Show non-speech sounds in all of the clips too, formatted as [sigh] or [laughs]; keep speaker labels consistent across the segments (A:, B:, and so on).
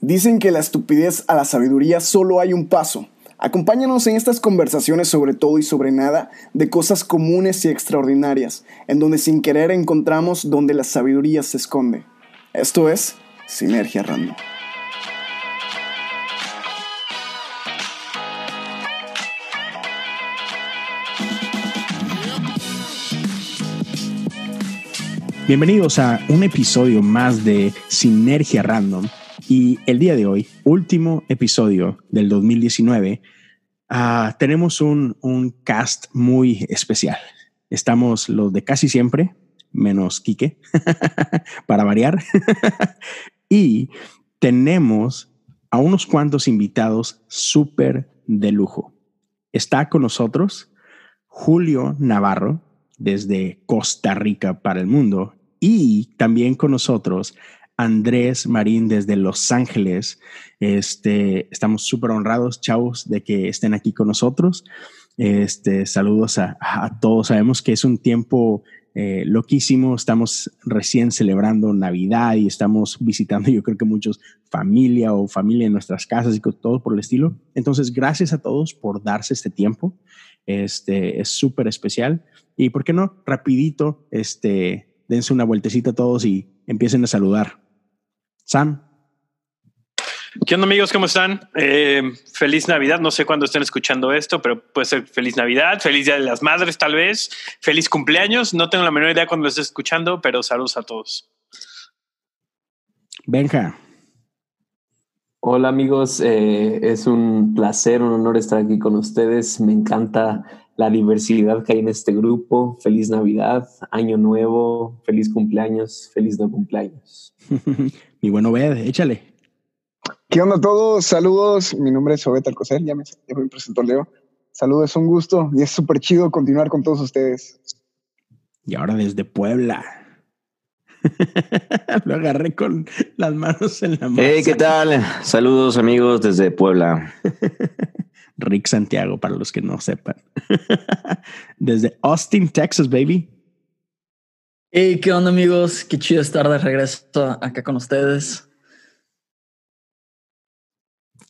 A: Dicen que la estupidez a la sabiduría solo hay un paso. Acompáñanos en estas conversaciones sobre todo y sobre nada, de cosas comunes y extraordinarias, en donde sin querer encontramos donde la sabiduría se esconde. Esto es Sinergia Random.
B: Bienvenidos a un episodio más de Sinergia Random. Y el día de hoy, último episodio del 2019, ah, tenemos un, un, cast muy especial. Estamos los de casi siempre, menos Quique, [laughs] para variar. [laughs] y tenemos a unos cuantos invitados súper de lujo. Está con nosotros Julio Navarro, desde Costa Rica para el mundo, y también con nosotros Andrés Marín desde Los Ángeles. Este, estamos súper honrados, chavos, de que estén aquí con nosotros. Este, saludos a, todos. Sabemos que es un tiempo eh, loquísimo. Estamos recién celebrando Navidad y estamos visitando, yo creo que muchos familia o familia en nuestras casas y todo por el estilo. Entonces, gracias a todos por darse este tiempo. Este es súper especial. Y por qué no, rapidito, este, dense una vueltecita todos y empiecen a saludar. Sam.
C: ¿Qué onda amigos? ¿Cómo están? Eh, feliz Navidad. No sé cuándo estén escuchando esto, pero puede ser feliz Navidad, feliz Día de las Madres tal vez, feliz cumpleaños. No tengo la menor idea cuándo lo estés escuchando, pero saludos a todos.
B: Benja.
D: Hola amigos, eh, es un placer, un honor estar aquí con ustedes. Me encanta la diversidad que hay en este grupo. Feliz Navidad, Año Nuevo, feliz cumpleaños, feliz no cumpleaños. [laughs]
B: Mi buen Obed, échale.
E: ¿Qué onda a todos? Saludos. Mi nombre es Obed Alcocer, ya me, ya me presentó Leo. Saludos, es un gusto y es súper chido continuar con todos ustedes.
B: Y ahora desde Puebla. [laughs] Lo agarré con las manos en la mano.
F: Hey, ¿qué tal? Saludos amigos desde Puebla. [laughs]
B: Rick Santiago, para los que no sepan. [laughs] Desde Austin, Texas, baby.
G: Hey, ¿qué onda, amigos? Qué chido estar de regreso acá con ustedes.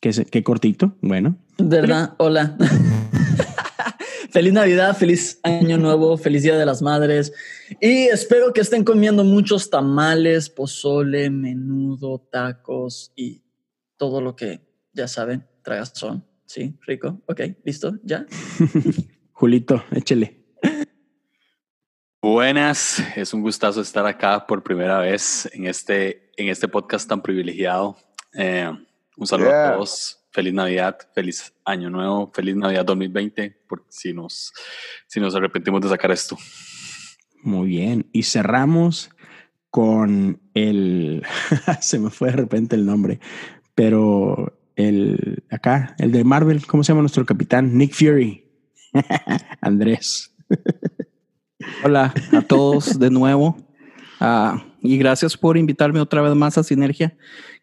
B: Qué, qué cortito, bueno.
G: ¿Verdad? Hola. [laughs] feliz Navidad, feliz Año Nuevo, feliz Día de las Madres. Y espero que estén comiendo muchos tamales, pozole, menudo, tacos y todo lo que ya saben, son. Sí, rico. Ok, listo, ya. [laughs]
B: Julito, échele.
H: Buenas, es un gustazo estar acá por primera vez en este, en este podcast tan privilegiado. Eh, un saludo a todos, feliz Navidad, feliz Año Nuevo, feliz Navidad 2020, porque si nos, si nos arrepentimos de sacar esto.
B: Muy bien, y cerramos con el, [laughs] se me fue de repente el nombre, pero el acá, el de Marvel, ¿cómo se llama nuestro capitán? Nick Fury. [laughs] Andrés. [laughs]
I: Hola a todos de nuevo. Ah, y gracias por invitarme otra vez más a Sinergia,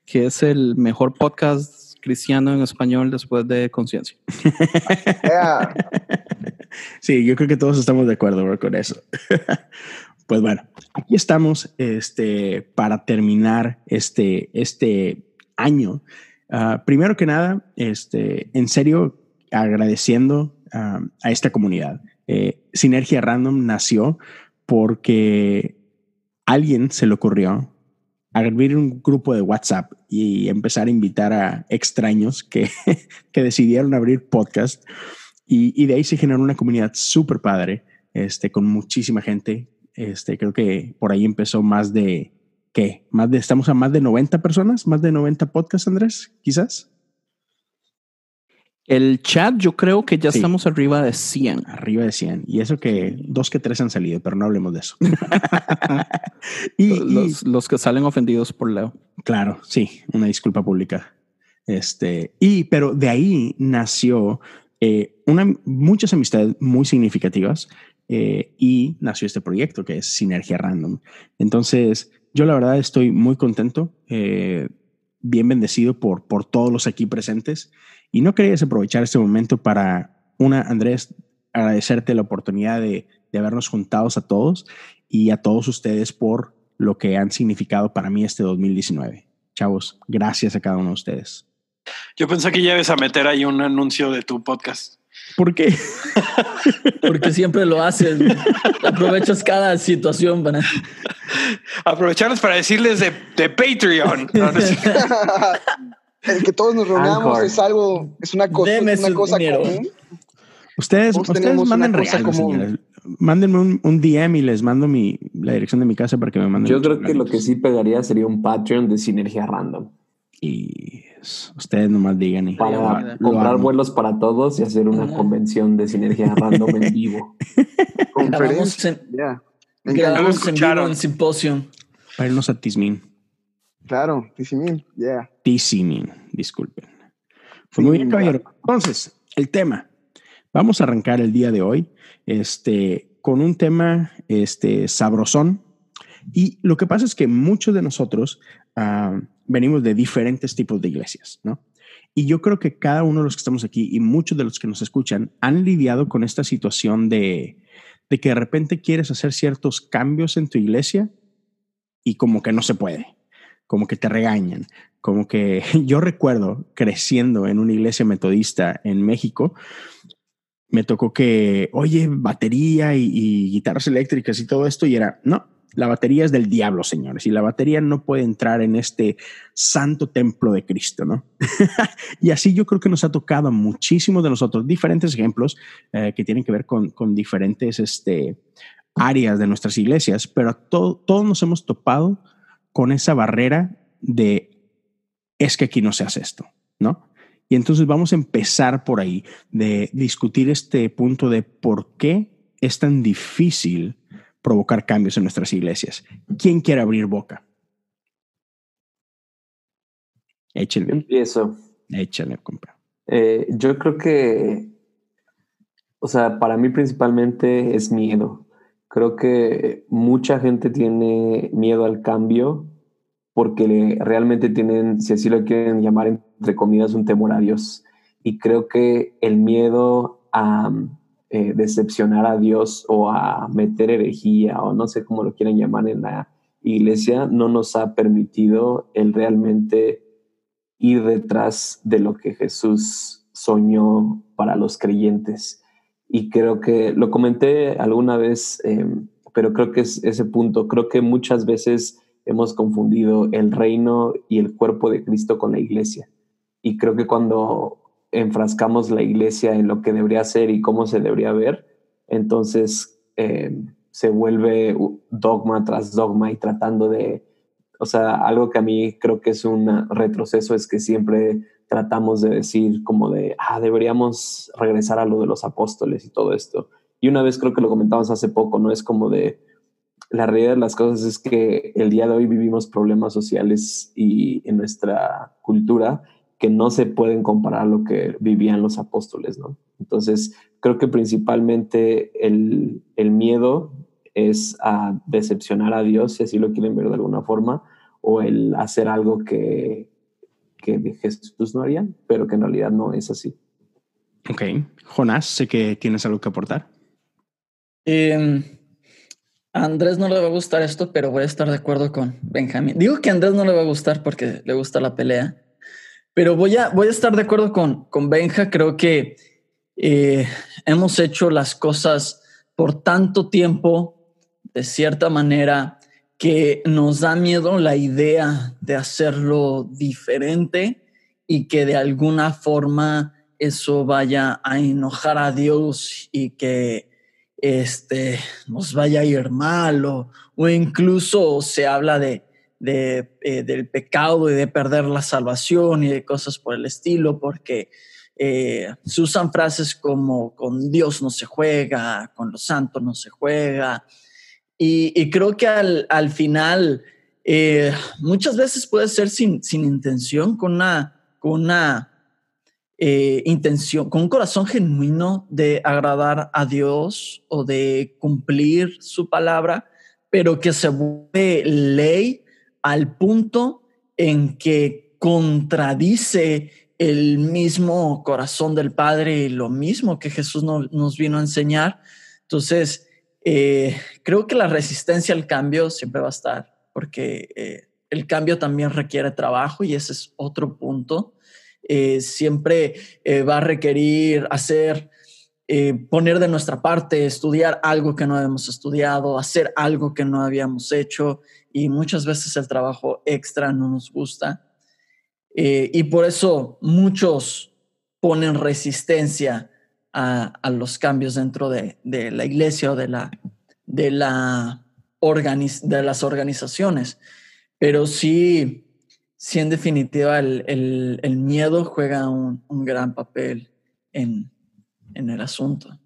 I: que es el mejor podcast cristiano en español después de Conciencia. [laughs]
B: sí, yo creo que todos estamos de acuerdo con eso. [laughs] pues bueno, aquí estamos este, para terminar este, este año Ah, primero que nada, este, en serio, agradeciendo ah, a esta comunidad. Eh, Sinergia Random nació porque alguien se le ocurrió abrir un grupo de WhatsApp y empezar a invitar a extraños que, [laughs] que decidieron abrir podcast. Y, de ahí se generó una comunidad súper padre, este, con muchísima gente. Este, creo que por ahí empezó más de ¿qué? Más de, estamos a más de 90 personas, más de 90 podcasts, Andrés, quizás.
I: El chat, yo creo que ya estamos arriba de 100.
B: Arriba de 100. Y eso que dos que tres han salido, pero no hablemos de eso. [laughs]
I: y, los, que salen ofendidos por Leo.
B: Claro, sí, una disculpa pública. Este, y, pero de ahí nació eh, una, muchas amistades muy significativas eh, y nació este proyecto que es Sinergia Random. Entonces, yo la verdad estoy muy contento, eh, bien bendecido por, por todos los aquí presentes y no quería desaprovechar este momento para, una, Andrés, agradecerte la oportunidad de, de habernos juntados a todos y a todos ustedes por lo que han significado para mí este 2019. chavos, gracias a cada uno de ustedes.
C: Yo pensé que ya ibas a meter ahí un anuncio de tu podcast.
B: ¿Por qué? [laughs]
G: Porque siempre lo haces. Aprovechas cada situación, van
C: Aprovecharlos para decirles de, de Patreon. [laughs]
E: El que todos nos reunamos es algo, es una cosa,
G: Deme
E: una cosa
G: dinero.
E: común.
B: Ustedes, ustedes manden regalos, señores. Mándenme un, un DM y les mando mi, la dirección de mi casa para que me manden.
D: Yo creo que lo que sí pegaría sería un Patreon de Sinergia Random.
B: Y es- ustedes nomás digan. Y,
D: Para comprar vuelos para todos y hacer una convención de Sinergia Random en vivo. [laughs]
G: Grabamos
E: Conferencia. encanta.
G: grabamos en vivo
C: escucharon.
G: en Symposium.
B: Para irnos a Tizmin.
E: Claro, Tizimín, yeah.
B: Tizmin, disculpen. Pues muy bien, caballero. Entonces, el tema. Vamos a arrancar el día de hoy este, con un tema este, sabrosón. Y lo que pasa es que muchos de nosotros ah, venimos de diferentes tipos de iglesias, ¿no? Y yo creo que cada uno de los que estamos aquí y muchos de los que nos escuchan han lidiado con esta situación de, de que de repente quieres hacer ciertos cambios en tu iglesia y como que no se puede, como que te regañan, como que [laughs] yo recuerdo creciendo en una iglesia metodista en México, me tocó que, oye, batería y, guitarras eléctricas y todo esto, y era, no, la batería es del diablo, señores, y la batería no puede entrar en este santo templo de Cristo, ¿no? [laughs] y así yo creo que nos ha tocado a muchísimos de nosotros diferentes ejemplos eh, que tienen que ver con, con diferentes este, áreas de nuestras iglesias, pero to- todos nos hemos topado con esa barrera de es que aquí no se hace esto, ¿no? Y entonces vamos a empezar por ahí de discutir este punto de por qué es tan difícil provocar cambios en nuestras iglesias. ¿Quién quiere abrir boca? Échenle,
D: Empiezo.
B: échenle, compa.
D: Eh, yo creo que, o sea, para mí principalmente es miedo. Creo que mucha gente tiene miedo al cambio porque realmente tienen, si así lo quieren llamar, entre comillas, un temor a Dios. Y creo que el miedo a eh, decepcionar a Dios o a meter herejía o no sé cómo lo quieran llamar en la iglesia no nos ha permitido el realmente ir detrás de lo que Jesús soñó para los creyentes. Y creo que lo comenté alguna vez, eh, pero creo que es ese punto. Creo que muchas veces hemos confundido el reino y el cuerpo de Cristo con la iglesia. Y creo que cuando enfrascamos la iglesia en lo que debería ser y cómo se debería ver, entonces eh, se vuelve dogma tras dogma y tratando de, o sea, algo que a mí creo que es un retroceso es que siempre tratamos de decir como de, ah, deberíamos regresar a lo de los apóstoles y todo esto. Y una vez creo que lo comentamos hace poco, ¿no? Es como de, la realidad de las cosas es que el día de hoy vivimos problemas sociales y en nuestra cultura que no se pueden comparar a lo que vivían los apóstoles, ¿no? Entonces, creo que principalmente el, el miedo es a decepcionar a Dios, si así lo quieren ver de alguna forma, o el hacer algo que, que Jesús no haría, pero que en realidad no es así.
B: Ok. Jonás, sé que tienes algo que aportar.
G: Eh, a Andrés no le va a gustar esto, pero voy a estar de acuerdo con Benjamín. Digo que a Andrés no le va a gustar porque le gusta la pelea, pero voy a, voy a estar de acuerdo con, con Benja. Creo que eh, hemos hecho las cosas por tanto tiempo, de cierta manera, que nos da miedo la idea de hacerlo diferente y que de alguna forma eso vaya a enojar a Dios y que este, nos vaya a ir mal o, o incluso se habla de, de, eh, del pecado y de perder la salvación y de cosas por el estilo porque eh, se usan frases como con Dios no se juega, con los santos no se juega y, creo que al, al final eh, muchas veces puede ser sin, sin intención, con una, con una eh, intención, con un corazón genuino de agradar a Dios o de cumplir su palabra, pero que se vuelve ley al punto en que contradice el mismo corazón del Padre lo mismo que Jesús no, nos vino a enseñar. Entonces, eh, creo que la resistencia al cambio siempre va a estar, porque eh, el cambio también requiere trabajo y ese es otro punto. Eh, siempre eh, va a requerir hacer, eh, poner de nuestra parte, estudiar algo que no habíamos estudiado, hacer algo que no habíamos hecho y muchas veces el trabajo extra no nos gusta. y por eso muchos ponen resistencia a, a los cambios dentro de, de, la iglesia o de, la, de, la de las organizaciones. Pero sí, sí en definitiva el, el, el miedo juega un, un, gran papel en, en el asunto.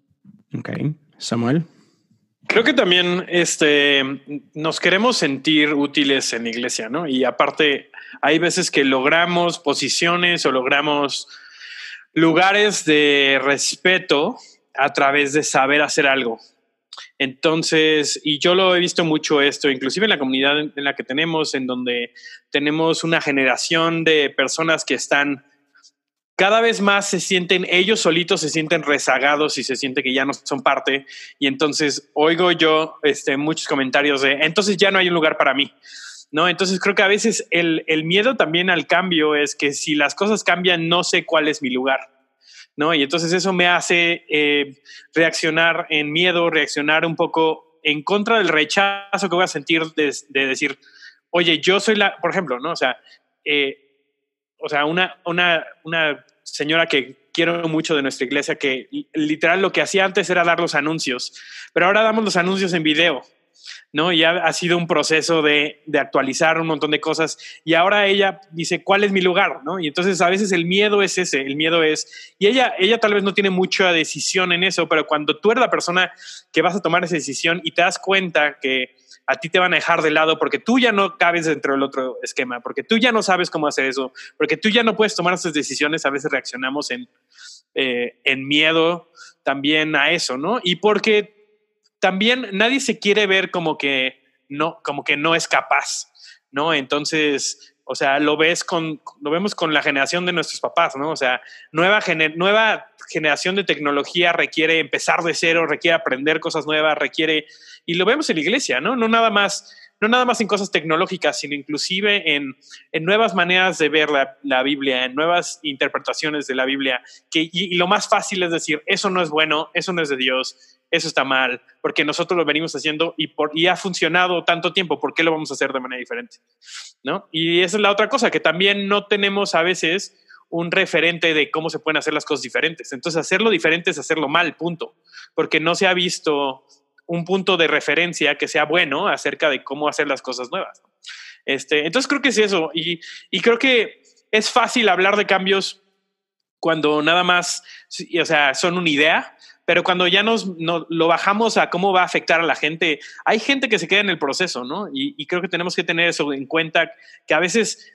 B: Ok. Samuel.
J: Creo que también este, nos queremos sentir útiles en la iglesia, ¿no? Y aparte, hay veces que logramos posiciones o logramos lugares de respeto a través de saber hacer algo. Entonces, y yo lo he visto mucho esto, inclusive en la comunidad en la que tenemos, en donde tenemos una generación de personas que están cada vez más se sienten, ellos solitos se sienten rezagados y se siente que ya no son parte. Y entonces oigo yo este, muchos comentarios de, entonces ya no hay un lugar para mí. ¿No? Entonces creo que a veces el, el miedo también al cambio es que si las cosas cambian, no sé cuál es mi lugar. ¿no? Y entonces eso me hace eh, reaccionar en miedo, reaccionar un poco en contra del rechazo que voy a sentir de, de decir, oye, yo soy la, por ejemplo, ¿no? O sea, eh, o sea, una, una, una señora que quiero mucho de nuestra iglesia que literal lo que hacía antes era dar los anuncios, pero ahora damos los anuncios en video. ¿No? Ya ha sido un proceso de, de, actualizar un montón de cosas y ahora ella dice, ¿cuál es mi lugar? ¿no? Y entonces a veces el miedo es ese, el miedo es, y ella, ella tal vez no tiene mucha decisión en eso, pero cuando tú eres la persona que vas a tomar esa decisión y te das cuenta que a ti te van a dejar de lado porque tú ya no cabes dentro del otro esquema, porque tú ya no sabes cómo hacer eso, porque tú ya no puedes tomar esas decisiones, a veces reaccionamos en, eh, en miedo también a eso, ¿no? Y porque también nadie se quiere ver como que no, como que no es capaz, ¿no? Entonces, o sea, lo ves con, lo vemos con la generación de nuestros papás, ¿no? O sea, nueva, nueva generación de tecnología requiere empezar de cero, requiere aprender cosas nuevas, requiere, y lo vemos en la iglesia, ¿no? No nada más, no nada más en cosas tecnológicas, sino inclusive en, en nuevas maneras de ver la, la, Biblia, en nuevas interpretaciones de la Biblia, que, y lo más fácil es decir, eso no es bueno, eso no es de Dios, eso está mal, porque nosotros lo venimos haciendo y, ha funcionado tanto tiempo, ¿por qué lo vamos a hacer de manera diferente? ¿No? Y esa es la otra cosa, que también no tenemos a veces un referente de cómo se pueden hacer las cosas diferentes. Entonces, hacerlo diferente es hacerlo mal, punto, porque no se ha visto un punto de referencia que sea bueno acerca de cómo hacer las cosas nuevas. Este, entonces, creo que es eso. Y, y creo que es fácil hablar de cambios cuando nada más, o sea, son una idea, pero cuando ya nos, lo bajamos a cómo va a afectar a la gente, hay gente que se queda en el proceso, ¿no? Y, creo que tenemos que tener eso en cuenta, que a veces,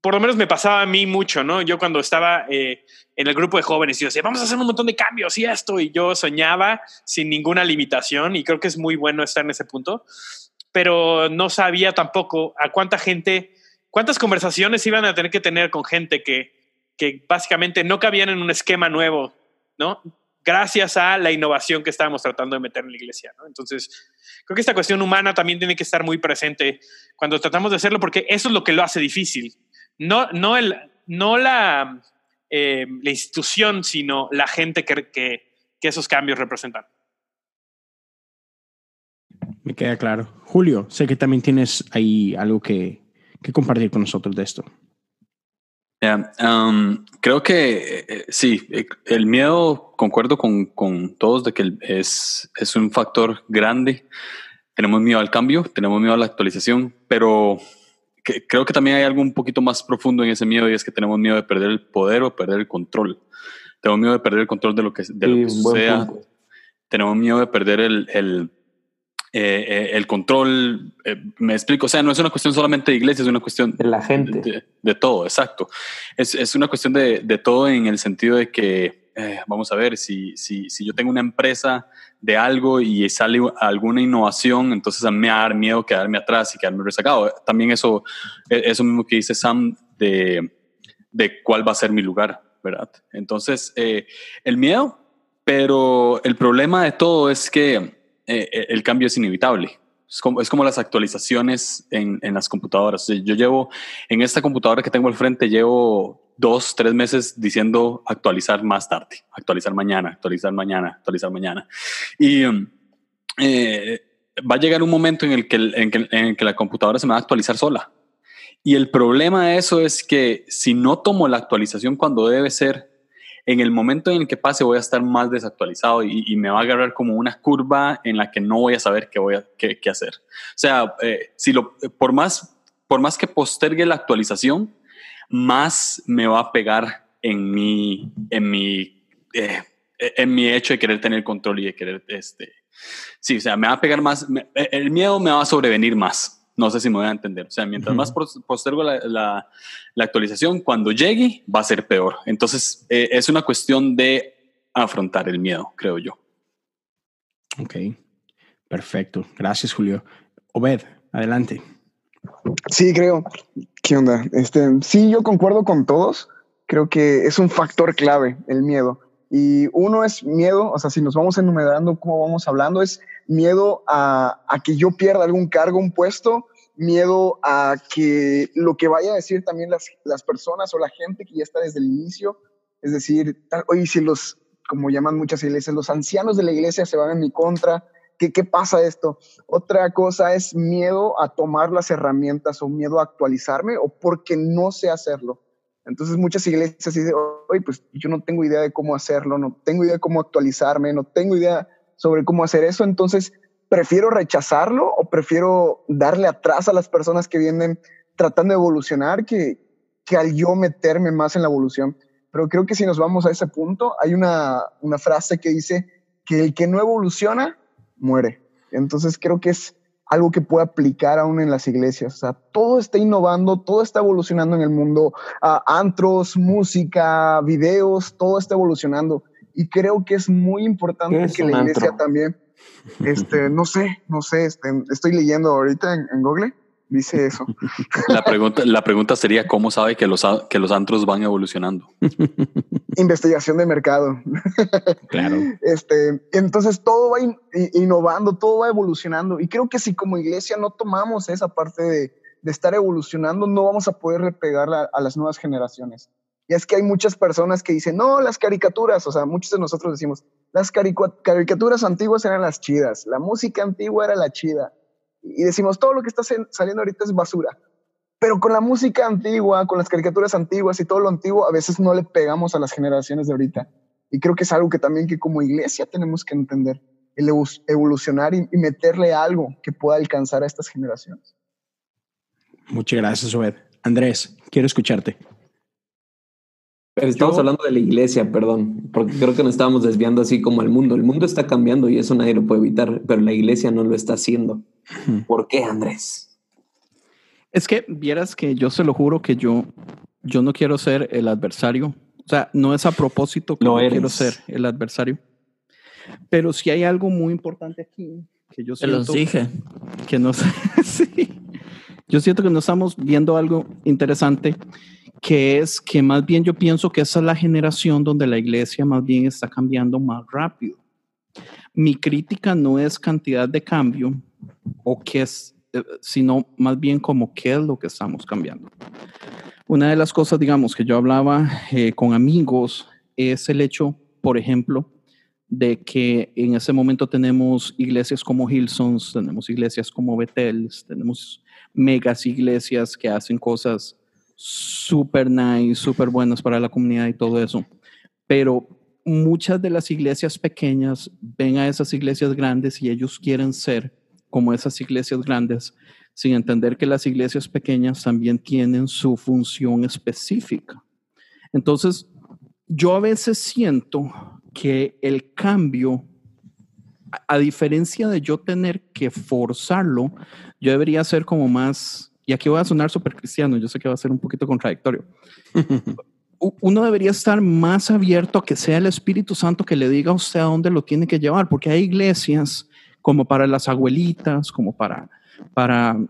J: por lo menos me pasaba a mí mucho, ¿no? Yo cuando estaba eh, en el grupo de jóvenes yo decía, vamos a hacer un montón de cambios y esto, y yo soñaba sin ninguna limitación, y creo que es muy bueno estar en ese punto, pero no sabía tampoco a cuánta gente, cuántas conversaciones iban a tener que tener con gente que, que básicamente no cabían en un esquema nuevo, ¿no? Gracias a la innovación que estábamos tratando de meter en la iglesia. Entonces, creo que esta cuestión humana también tiene que estar muy presente cuando tratamos de hacerlo, porque eso es lo que lo hace difícil. No, no, el, no la, eh, la institución, sino la gente que, que, que esos cambios representan.
B: Me queda claro. Julio, sé que también tienes ahí algo que, que compartir con nosotros de esto.
H: Yeah, um, creo que eh, sí, el miedo, concuerdo con, con todos de que es, es un factor grande. Tenemos miedo al cambio, tenemos miedo a la actualización, pero que, creo que también hay algo un poquito más profundo en ese miedo y es que tenemos miedo de perder el poder o perder el control. Tenemos miedo de perder el control de lo que, de lo que suceda. Tenemos miedo de perder el, el eh, eh, el control, eh, me explico, o sea, no es una cuestión solamente de iglesia, es una cuestión
D: de la gente.
H: De, de todo, exacto. Es, es, una cuestión de, de, todo en el sentido de que, eh, vamos a ver, si, si, si, yo tengo una empresa de algo y sale alguna innovación, entonces a mí me va a dar miedo quedarme atrás y quedarme rezagado. También eso, eso mismo que dice Sam de, de cuál va a ser mi lugar, ¿verdad? Entonces, el miedo, pero el problema de todo es que eh, el cambio es inevitable. Es como, las actualizaciones en, las computadoras. Yo llevo, en esta computadora que tengo al frente, llevo dos, tres meses diciendo actualizar más tarde, actualizar mañana, actualizar mañana, actualizar mañana. Y um, eh, va a llegar un momento en, que, en el que la computadora se me va a actualizar sola. Y el problema de eso es que si no tomo la actualización cuando debe ser, en el momento en el que pase voy a estar más desactualizado y, me va a agarrar como una curva en la que no voy a saber qué voy a qué, qué hacer. O sea, eh, si lo, por, más, por más que postergue la actualización, más me va a pegar en mi, en mi, eh, en mi hecho de querer tener control y de querer, este, sí, o sea, me va a pegar más, el miedo me va a sobrevenir más. No sé si me voy a entender. O sea, mientras más postergo la, la, la, actualización, cuando llegue va a ser peor. Entonces, eh, es una cuestión de afrontar el miedo, creo yo.
B: Ok, perfecto. Gracias, Julio. Obed, adelante.
E: Sí, creo. ¿Qué onda? Este, sí, yo concuerdo con todos. Creo que es un factor clave el miedo. Y uno es miedo, o sea, si nos vamos enumerando cómo vamos hablando, es miedo a, que yo pierda algún cargo, un puesto, miedo a que lo que vaya a decir también las, las personas o la gente que ya está desde el inicio, es decir, oye, si los, como llaman muchas iglesias, los ancianos de la iglesia se van en mi contra, ¿qué, qué pasa esto? Otra cosa es miedo a tomar las herramientas o miedo a actualizarme o porque no sé hacerlo. Entonces muchas iglesias dicen, oye, pues yo no tengo idea de cómo hacerlo, no tengo idea de cómo actualizarme, no tengo idea sobre cómo hacer eso, entonces prefiero rechazarlo o prefiero darle atrás a las personas que vienen tratando de evolucionar que, que al yo meterme más en la evolución. Pero creo que si nos vamos a ese punto, hay una, una frase que dice que el que no evoluciona, muere. Entonces creo que es algo que puede aplicar aún en las iglesias. Todo está innovando, todo está evolucionando en el mundo. Uh, antros, música, videos, todo está evolucionando. Y creo que es muy importante que la iglesia antro? también [laughs] este, no sé, no sé, este, estoy leyendo ahorita en, en, Google, dice eso.
H: La pregunta, la pregunta sería, ¿cómo sabe que los, que los antros van evolucionando? [laughs]
E: Investigación de mercado.
B: Claro.
E: Este, entonces todo va in, innovando, todo va evolucionando. Y creo que si como iglesia no tomamos esa parte de, de estar evolucionando, no vamos a poder repegarla a las nuevas generaciones. Y es que hay muchas personas que dicen, no, las caricaturas, o sea, muchos de nosotros decimos, las caricaturas antiguas eran las chidas, la música antigua era la chida. Y decimos, todo lo que está saliendo ahorita es basura. Pero con la música antigua, con las caricaturas antiguas y todo lo antiguo, a veces no le pegamos a las generaciones de ahorita. Y creo que es algo que también que como iglesia tenemos que entender, el evolucionar y, meterle algo que pueda alcanzar a estas generaciones.
B: Muchas gracias, Obed. Andrés, quiero escucharte.
D: Pero estamos Yo, hablando de la iglesia, perdón, porque creo que nos estábamos desviando así como el mundo. El mundo está cambiando y eso nadie lo puede evitar, pero la iglesia no lo está haciendo. ¿Por qué, Andrés?
I: Es que vieras que yo se lo juro que yo, yo no quiero ser el adversario. O sea, no es a propósito que no quiero ser el adversario. Pero si hay algo muy importante aquí que yo
G: siento. Te los dije.
I: Que no [laughs] sí. Yo siento que no estamos viendo algo interesante que es que más bien yo pienso que esa es la generación donde la iglesia más bien está cambiando más rápido. Mi crítica no es cantidad de cambio o qué es, sino más bien como qué es lo que estamos cambiando. Una de las cosas, digamos, que yo hablaba eh, con amigos es el hecho, por ejemplo, de que en ese momento tenemos iglesias como Hillsons, tenemos iglesias como Betel, tenemos megas iglesias que hacen cosas súper nice, súper buenas para la comunidad y todo eso. Pero muchas de las iglesias pequeñas ven a esas iglesias grandes y ellos quieren ser como esas iglesias grandes, sin entender que las iglesias pequeñas también tienen su función específica. Entonces, yo a veces siento que el cambio, a diferencia de yo tener que forzarlo, yo debería ser como más y aquí voy a sonar súper cristiano, yo sé que va a ser un poquito contradictorio. [laughs] Uno debería estar más abierto a que sea el Espíritu Santo que le diga a usted a dónde lo tiene que llevar, porque hay iglesias como para las abuelitas, como para, para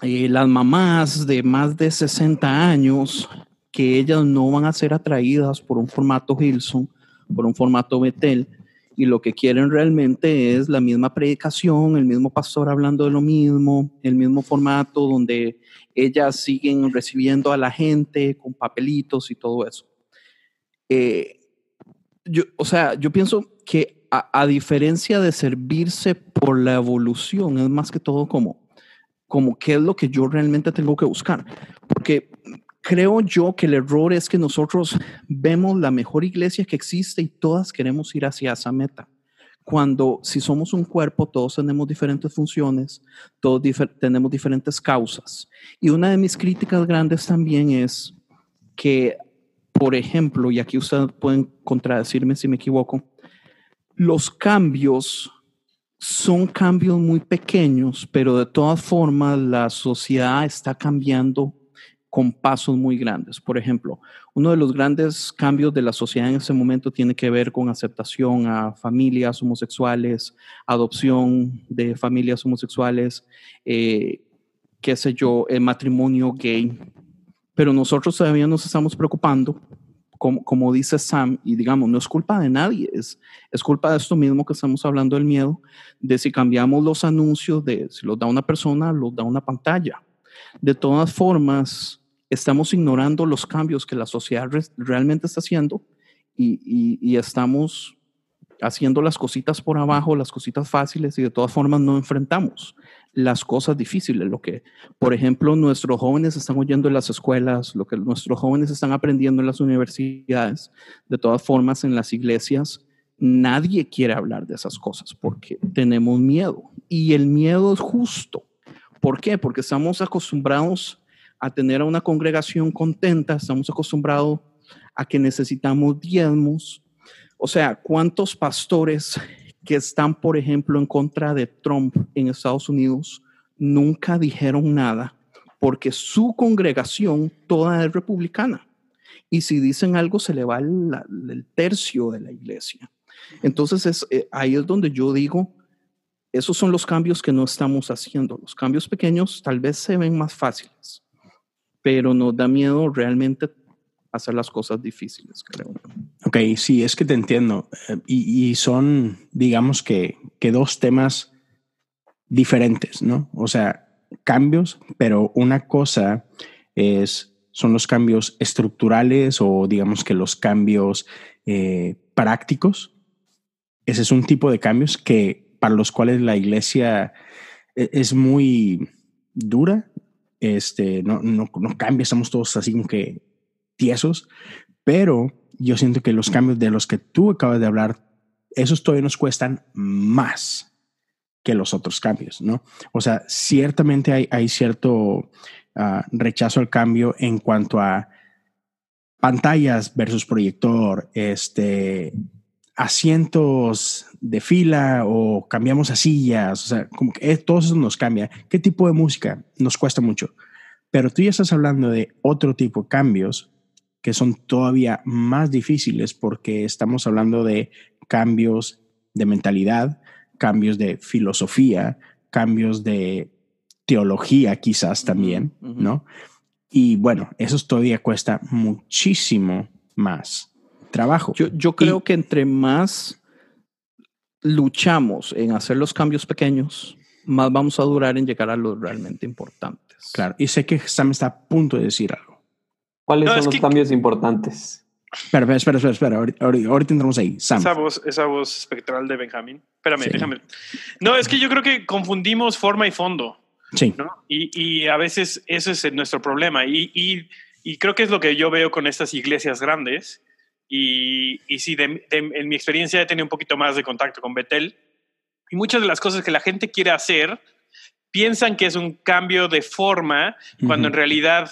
I: eh, las mamás de más de 60 años, que ellas no van a ser atraídas por un formato Hilson, por un formato Betel, y lo que quieren realmente es la misma predicación, el mismo pastor hablando de lo mismo, el mismo formato donde ellas siguen recibiendo a la gente con papelitos y todo eso. Eh, yo, o sea, yo pienso que a, a, diferencia de servirse por la evolución, es más que todo como, como qué es lo que yo realmente tengo que buscar. Porque creo yo que el error es que nosotros vemos la mejor iglesia que existe y todas queremos ir hacia esa meta. Cuando si somos un cuerpo, todos tenemos diferentes funciones, todos difer tenemos diferentes causas. Y una de mis críticas grandes también es que, por ejemplo, y aquí ustedes pueden contradecirme si me equivoco, los cambios son cambios muy pequeños, pero de todas formas la sociedad está cambiando con pasos muy grandes. Por ejemplo, uno de los grandes cambios de la sociedad en ese momento tiene que ver con aceptación a familias homosexuales, adopción de familias homosexuales, eh, qué sé yo, el matrimonio gay. Pero nosotros todavía nos estamos preocupando, como, como dice Sam, y digamos, no es culpa de nadie, es, es culpa de esto mismo que estamos hablando del miedo, de si cambiamos los anuncios, de si los da una persona, los da una pantalla. De todas formas, estamos ignorando los cambios que la sociedad re realmente está haciendo y, y, y, estamos haciendo las cositas por abajo, las cositas fáciles y de todas formas no enfrentamos las cosas difíciles, lo que, por ejemplo, nuestros jóvenes están oyendo en las escuelas, lo que nuestros jóvenes están aprendiendo en las universidades, de todas formas en las iglesias, nadie quiere hablar de esas cosas porque tenemos miedo y el miedo es justo. ¿Por qué? Porque estamos acostumbrados a tener a una congregación contenta, estamos acostumbrados a que necesitamos diezmos. O sea, ¿cuántos pastores que están, por ejemplo, en contra de Trump en Estados Unidos nunca dijeron nada porque su congregación toda es republicana? Y si dicen algo, se le va el, tercio de la iglesia. Entonces, es, eh, ahí es donde yo digo, esos son los cambios que no estamos haciendo. Los cambios pequeños tal vez se ven más fáciles pero nos da miedo realmente hacer las cosas difíciles, creo.
B: Ok, sí, es que te entiendo. Y, y son, digamos que, que, dos temas diferentes, ¿no? O sea, cambios, pero una cosa es, son los cambios estructurales o digamos que los cambios eh, prácticos. Ese es un tipo de cambios que para los cuales la iglesia e, es muy dura este, no, no, no cambia, estamos todos así como que tiesos, pero yo siento que los cambios de los que tú acabas de hablar, esos todavía nos cuestan más que los otros cambios, ¿no? O sea, ciertamente hay, hay cierto uh, rechazo al cambio en cuanto a pantallas versus proyector, este, asientos de fila o cambiamos a sillas, o sea, como que todo eso nos cambia. ¿Qué tipo de música? Nos cuesta mucho. Pero tú ya estás hablando de otro tipo de cambios que son todavía más difíciles porque estamos hablando de cambios de mentalidad, cambios de filosofía, cambios de teología quizás también, uh -huh. ¿no? Y bueno, eso todavía cuesta muchísimo más trabajo.
I: Yo, yo creo y, que entre más luchamos en hacer los cambios pequeños, más vamos a durar en llegar a los realmente importantes.
B: Claro, y sé que Sam está a punto de decir algo.
D: ¿Cuáles no, son los que... cambios importantes?
B: Espera, espera, espera, espera. Ahorita, ahorita entramos ahí. Sam.
C: Esa voz, esa voz espectral de Benjamín. Espérame, sí. déjame. No, es que yo creo que confundimos forma y fondo.
B: Sí.
C: ¿no? Y, y, a veces eso es nuestro problema. Y, y, y, creo que es lo que yo veo con estas iglesias grandes, y, y sí, de, de, en mi experiencia he tenido un poquito más de contacto con Betel. Y muchas de las cosas que la gente quiere hacer piensan que es un cambio de forma, uh -huh. cuando en realidad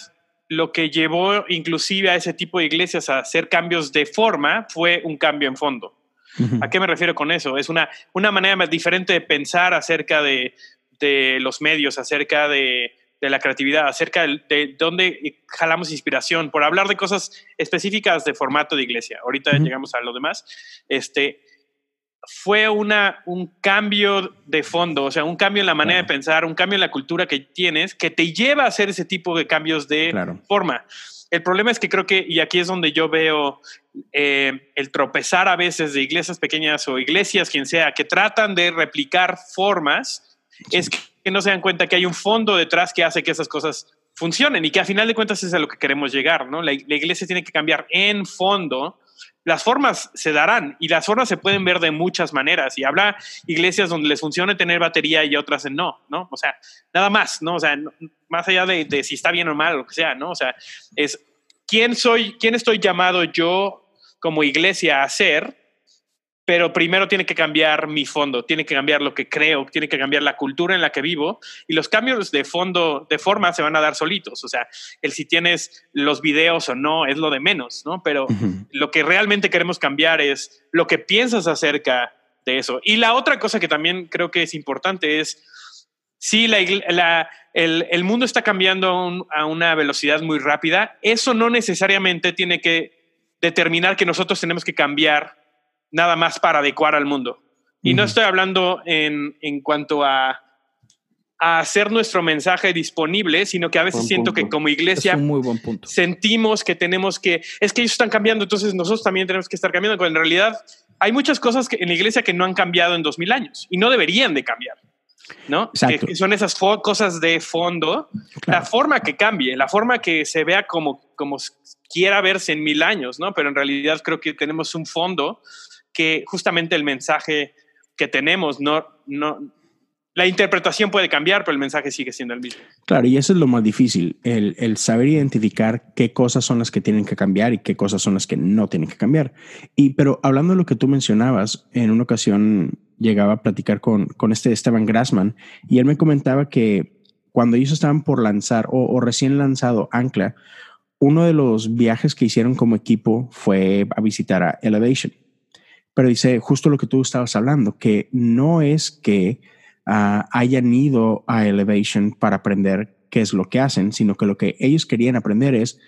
C: lo que llevó inclusive a ese tipo de iglesias a hacer cambios de forma fue un cambio en fondo. Uh -huh. ¿A qué me refiero con eso? Es una, una manera más diferente de pensar acerca de, de los medios, acerca de, de la creatividad, acerca de, de, dónde jalamos inspiración, por hablar de cosas específicas de formato de iglesia. Ahorita uh -huh. llegamos a lo demás. Este,
J: fue una, un cambio de fondo, o sea, un cambio en la manera de pensar, un cambio en la cultura que tienes, que te lleva a hacer ese tipo de cambios de forma. El problema es que creo que, y aquí es donde yo veo eh, el tropezar a veces de iglesias pequeñas o iglesias, quien sea, que tratan de replicar formas, es que no se dan cuenta que hay un fondo detrás que hace que esas cosas funcionen y que a final de cuentas es a lo que queremos llegar, ¿no? La, la iglesia tiene que cambiar en fondo las formas se darán y las formas se pueden ver de muchas maneras. Y habrá iglesias donde les funcione tener batería y otras en no, ¿no? O sea, nada más, ¿no? O sea, más allá de, si está bien o mal, lo que sea, ¿no? O sea, es quién soy, quién estoy llamado yo como iglesia a ser pero primero tiene que cambiar mi fondo, tiene que cambiar lo que creo, tiene que cambiar la cultura en la que vivo y los cambios de fondo, de forma, se van a dar solitos. O sea, el si tienes los videos o no es lo de menos, ¿no? Pero lo que realmente queremos cambiar es lo que piensas acerca de eso. Y la otra cosa que también creo que es importante es, si la, el, el, mundo está cambiando a una velocidad muy rápida, eso no necesariamente tiene que determinar que nosotros tenemos que cambiar nada más para adecuar al mundo. Y no estoy hablando en, en cuanto a, a, hacer nuestro mensaje disponible, sino que a veces siento que como iglesia
I: muy buen punto.
J: sentimos que tenemos que, es que ellos están cambiando, entonces nosotros también tenemos que estar cambiando, cuando en realidad hay muchas cosas que, en la iglesia que no han cambiado en dos mil años y no deberían de cambiar. ¿no? Que, son esas cosas de fondo, la forma que cambie, la forma que se vea como, como quiera verse en mil años, ¿no? Pero en realidad creo que tenemos un fondo que justamente el mensaje que tenemos no, no, la interpretación puede cambiar, pero el mensaje sigue siendo el mismo.
B: Claro, y eso es lo más difícil, el, el, saber identificar qué cosas son las que tienen que cambiar y qué cosas son las que no tienen que cambiar. Y, pero hablando de lo que tú mencionabas, en una ocasión llegaba a platicar con, con este Esteban Grassman y él me comentaba que cuando ellos estaban por lanzar o, o recién lanzado Ancla, uno de los viajes que hicieron como equipo fue a visitar a Elevation. Pero dice justo lo que tú estabas hablando, que no es que ah, hayan ido a Elevation para aprender qué es lo que hacen, sino que lo que ellos querían aprender es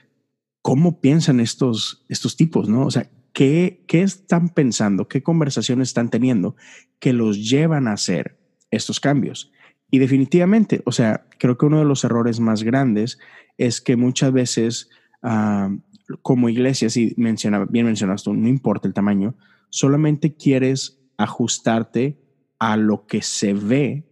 B: cómo piensan estos, estos tipos, ¿no? O sea, ¿qué, ¿qué están pensando? ¿Qué conversaciones están teniendo que los llevan a hacer estos cambios? Y definitivamente, o sea, creo que uno de los errores más grandes es que muchas veces, ah, como iglesias, y menciona, bien mencionas tú, no importa el tamaño, solamente quieres ajustarte a lo que se ve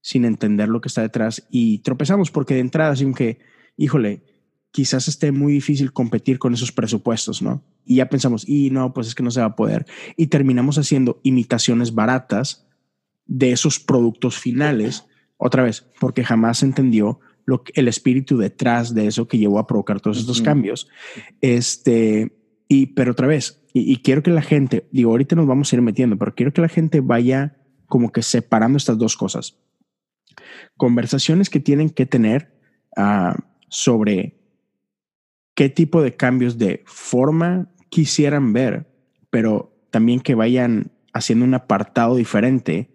B: sin entender lo que está detrás y tropezamos porque de entrada, así que, híjole, quizás esté muy difícil competir con esos presupuestos, ¿no? Y ya pensamos, y no, pues es que no se va a poder. Y terminamos haciendo imitaciones baratas de esos productos finales, otra vez, porque jamás entendió lo que, el espíritu detrás de eso que llevó a provocar todos estos cambios. Este, y, pero otra vez, y, quiero que la gente, digo, ahorita nos vamos a ir metiendo, pero quiero que la gente vaya como que separando estas dos cosas. Conversaciones que tienen que tener ah, sobre qué tipo de cambios de forma quisieran ver, pero también que vayan haciendo un apartado diferente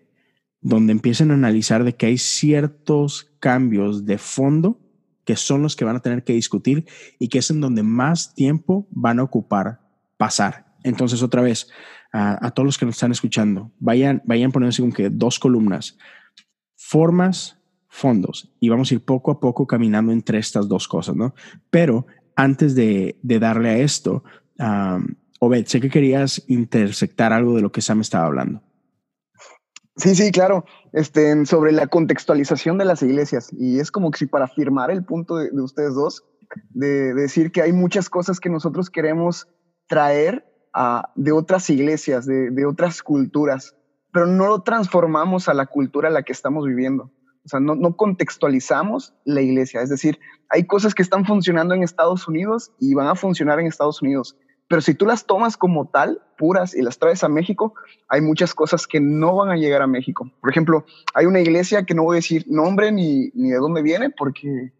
B: donde empiecen a analizar de que hay ciertos cambios de fondo que son los que van a tener que discutir y que es en donde más tiempo van a ocupar pasar. Entonces, otra vez, a, todos los que nos están escuchando, vayan, vayan poniéndose como que dos columnas, formas, fondos, y vamos a ir poco a poco caminando entre estas dos cosas, ¿no? Pero antes de, darle a esto, um, Obed, sé que querías intersectar algo de lo que Sam estaba hablando.
E: Sí, sí, claro. Este, sobre la contextualización de las iglesias. Y es como que si para afirmar el punto de, ustedes dos, de, decir que hay muchas cosas que nosotros queremos traer de otras iglesias, de, otras culturas, pero no lo transformamos a la cultura en la que estamos viviendo. O sea, no, no, contextualizamos la iglesia. Es decir, hay cosas que están funcionando en Estados Unidos y van a funcionar en Estados Unidos. Pero si tú las tomas como tal, puras, y las traes a México, hay muchas cosas que no van a llegar a México. Por ejemplo, hay una iglesia que no voy a decir nombre ni, ni de dónde viene porque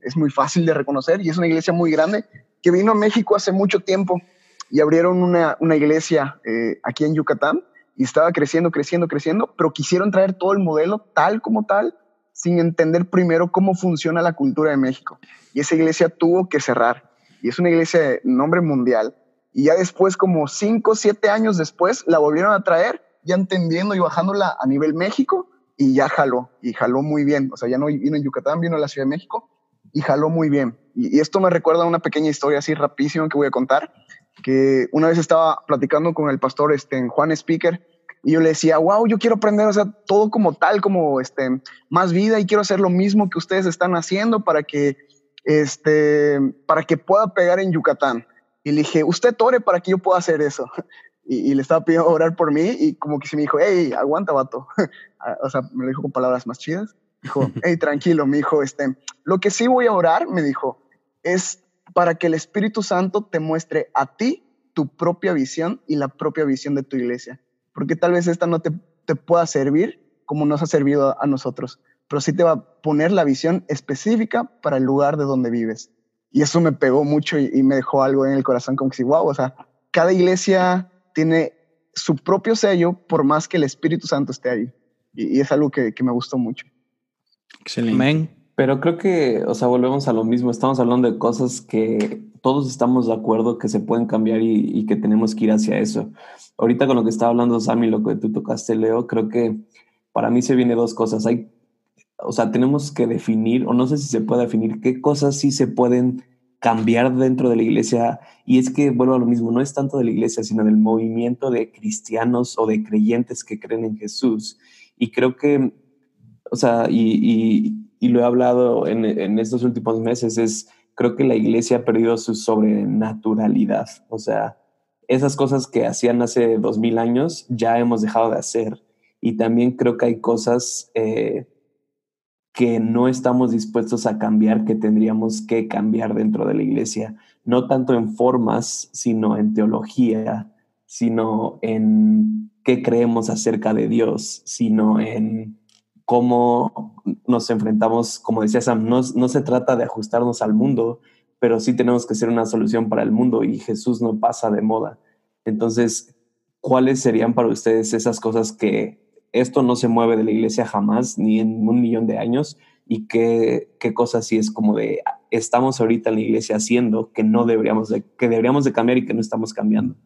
E: es muy fácil de reconocer y es una iglesia muy grande que vino a México hace mucho tiempo y abrieron una, una iglesia eh, aquí en Yucatán y estaba creciendo, creciendo, creciendo, pero quisieron traer todo el modelo tal como tal, sin entender primero cómo funciona la cultura de México. Y esa iglesia tuvo que cerrar. Y es una iglesia de nombre mundial. Y ya después, como cinco, siete años después, la volvieron a traer ya entendiendo y bajándola a nivel México y ya jaló, y jaló muy bien. O sea, ya no vino en Yucatán, vino a la Ciudad de México y jaló muy bien. Y, esto me recuerda a una pequeña historia así rapidísima que voy a contar, que una vez estaba platicando con el pastor este, Juan Speaker y yo le decía, wow, yo quiero aprender, o sea, todo como tal, como este, más vida y quiero hacer lo mismo que ustedes están haciendo para que, este, para que pueda pegar en Yucatán. Y le dije, usted ore para que yo pueda hacer eso. [laughs] Y, le estaba pidiendo orar por mí y como que se me dijo, hey, aguanta, vato. [laughs] Ah, o sea, me lo dijo con palabras más chidas. Dijo, [laughs] hey, tranquilo, me dijo, este, lo que sí voy a orar, me dijo, es para que el Espíritu Santo te muestre a ti tu propia visión y la propia visión de tu iglesia. Porque tal vez esta no te, te pueda servir como nos ha servido a, nosotros, pero sí te va a poner la visión específica para el lugar de donde vives. Y eso me pegó mucho y, me dejó algo en el corazón como que sí, wow, o sea, cada iglesia tiene su propio sello por más que el Espíritu Santo esté ahí. Y, es algo que, me gustó mucho.
D: Excelente. Pero creo que, o sea, volvemos a lo mismo. Estamos hablando de cosas que todos estamos de acuerdo que se pueden cambiar y, que tenemos que ir hacia eso. Ahorita con lo que estaba hablando Sammy, lo que tú tocaste, Leo, creo que para mí se viene dos cosas. Hay, o sea, tenemos que definir, o no sé si se puede definir, qué cosas sí se pueden cambiar dentro de la iglesia. Y es que vuelvo a lo mismo, no es tanto de la iglesia, sino del movimiento de cristianos o de creyentes que creen en Jesús. Y creo que, o sea, y, lo he hablado en, en, estos últimos meses, es, creo que la iglesia ha perdido su sobrenaturalidad. O sea, esas cosas que hacían hace dos mil años ya hemos dejado de hacer. Y también creo que hay cosas... Eh, que no estamos dispuestos a cambiar, que tendríamos que cambiar dentro de la iglesia, no tanto en formas, sino en teología, sino en qué creemos acerca de Dios, sino en cómo nos enfrentamos, como decía Sam, no, no se trata de ajustarnos al mundo, pero sí tenemos que ser una solución para el mundo y Jesús no pasa de moda. Entonces, ¿cuáles serían para ustedes esas cosas que esto no se mueve de la iglesia jamás, ni en un millón de años, y qué, qué cosas sí es como de, estamos ahorita en la iglesia haciendo que no deberíamos de, que deberíamos de cambiar y que no estamos cambiando.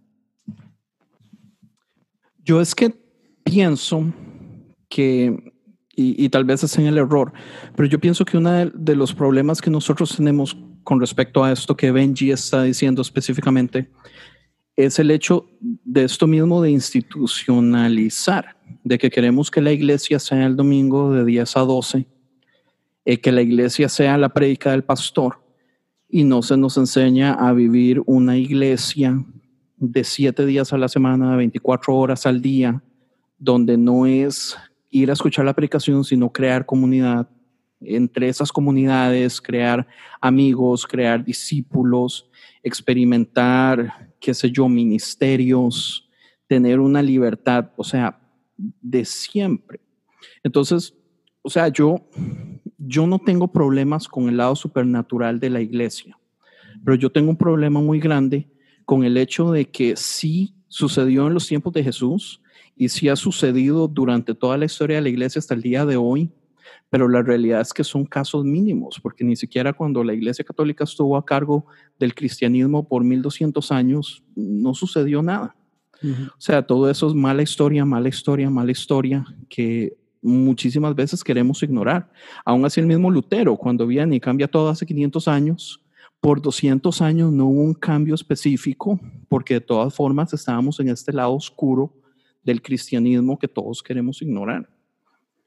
I: Yo es que pienso que, y, tal vez es en el error, pero yo pienso que uno de los problemas que nosotros tenemos con respecto a esto que Benji está diciendo específicamente es el hecho de esto mismo de institucionalizar, de que queremos que la iglesia sea el domingo de 10 a 12, y que la iglesia sea la predica del pastor y no se nos enseña a vivir una iglesia de siete días a la semana, 24 horas al día, donde no es ir a escuchar la predicación, sino crear comunidad. Entre esas comunidades, crear amigos, crear discípulos, experimentar qué sé yo, ministerios, tener una libertad, o sea, de siempre. Entonces, o sea, yo, yo no tengo problemas con el lado supernatural de la iglesia, pero yo tengo un problema muy grande con el hecho de que sí sucedió en los tiempos de Jesús y sí ha sucedido durante toda la historia de la iglesia hasta el día de hoy, pero la realidad es que son casos mínimos, porque ni siquiera cuando la Iglesia Católica estuvo a cargo del cristianismo por 1200 años, no sucedió nada. O sea, todo eso es mala historia, mala historia, mala historia, que muchísimas veces queremos ignorar. Aún así, el mismo Lutero, cuando viene y cambia todo hace 500 años, por 200 años no hubo un cambio específico, porque de todas formas estábamos en este lado oscuro del cristianismo que todos queremos ignorar.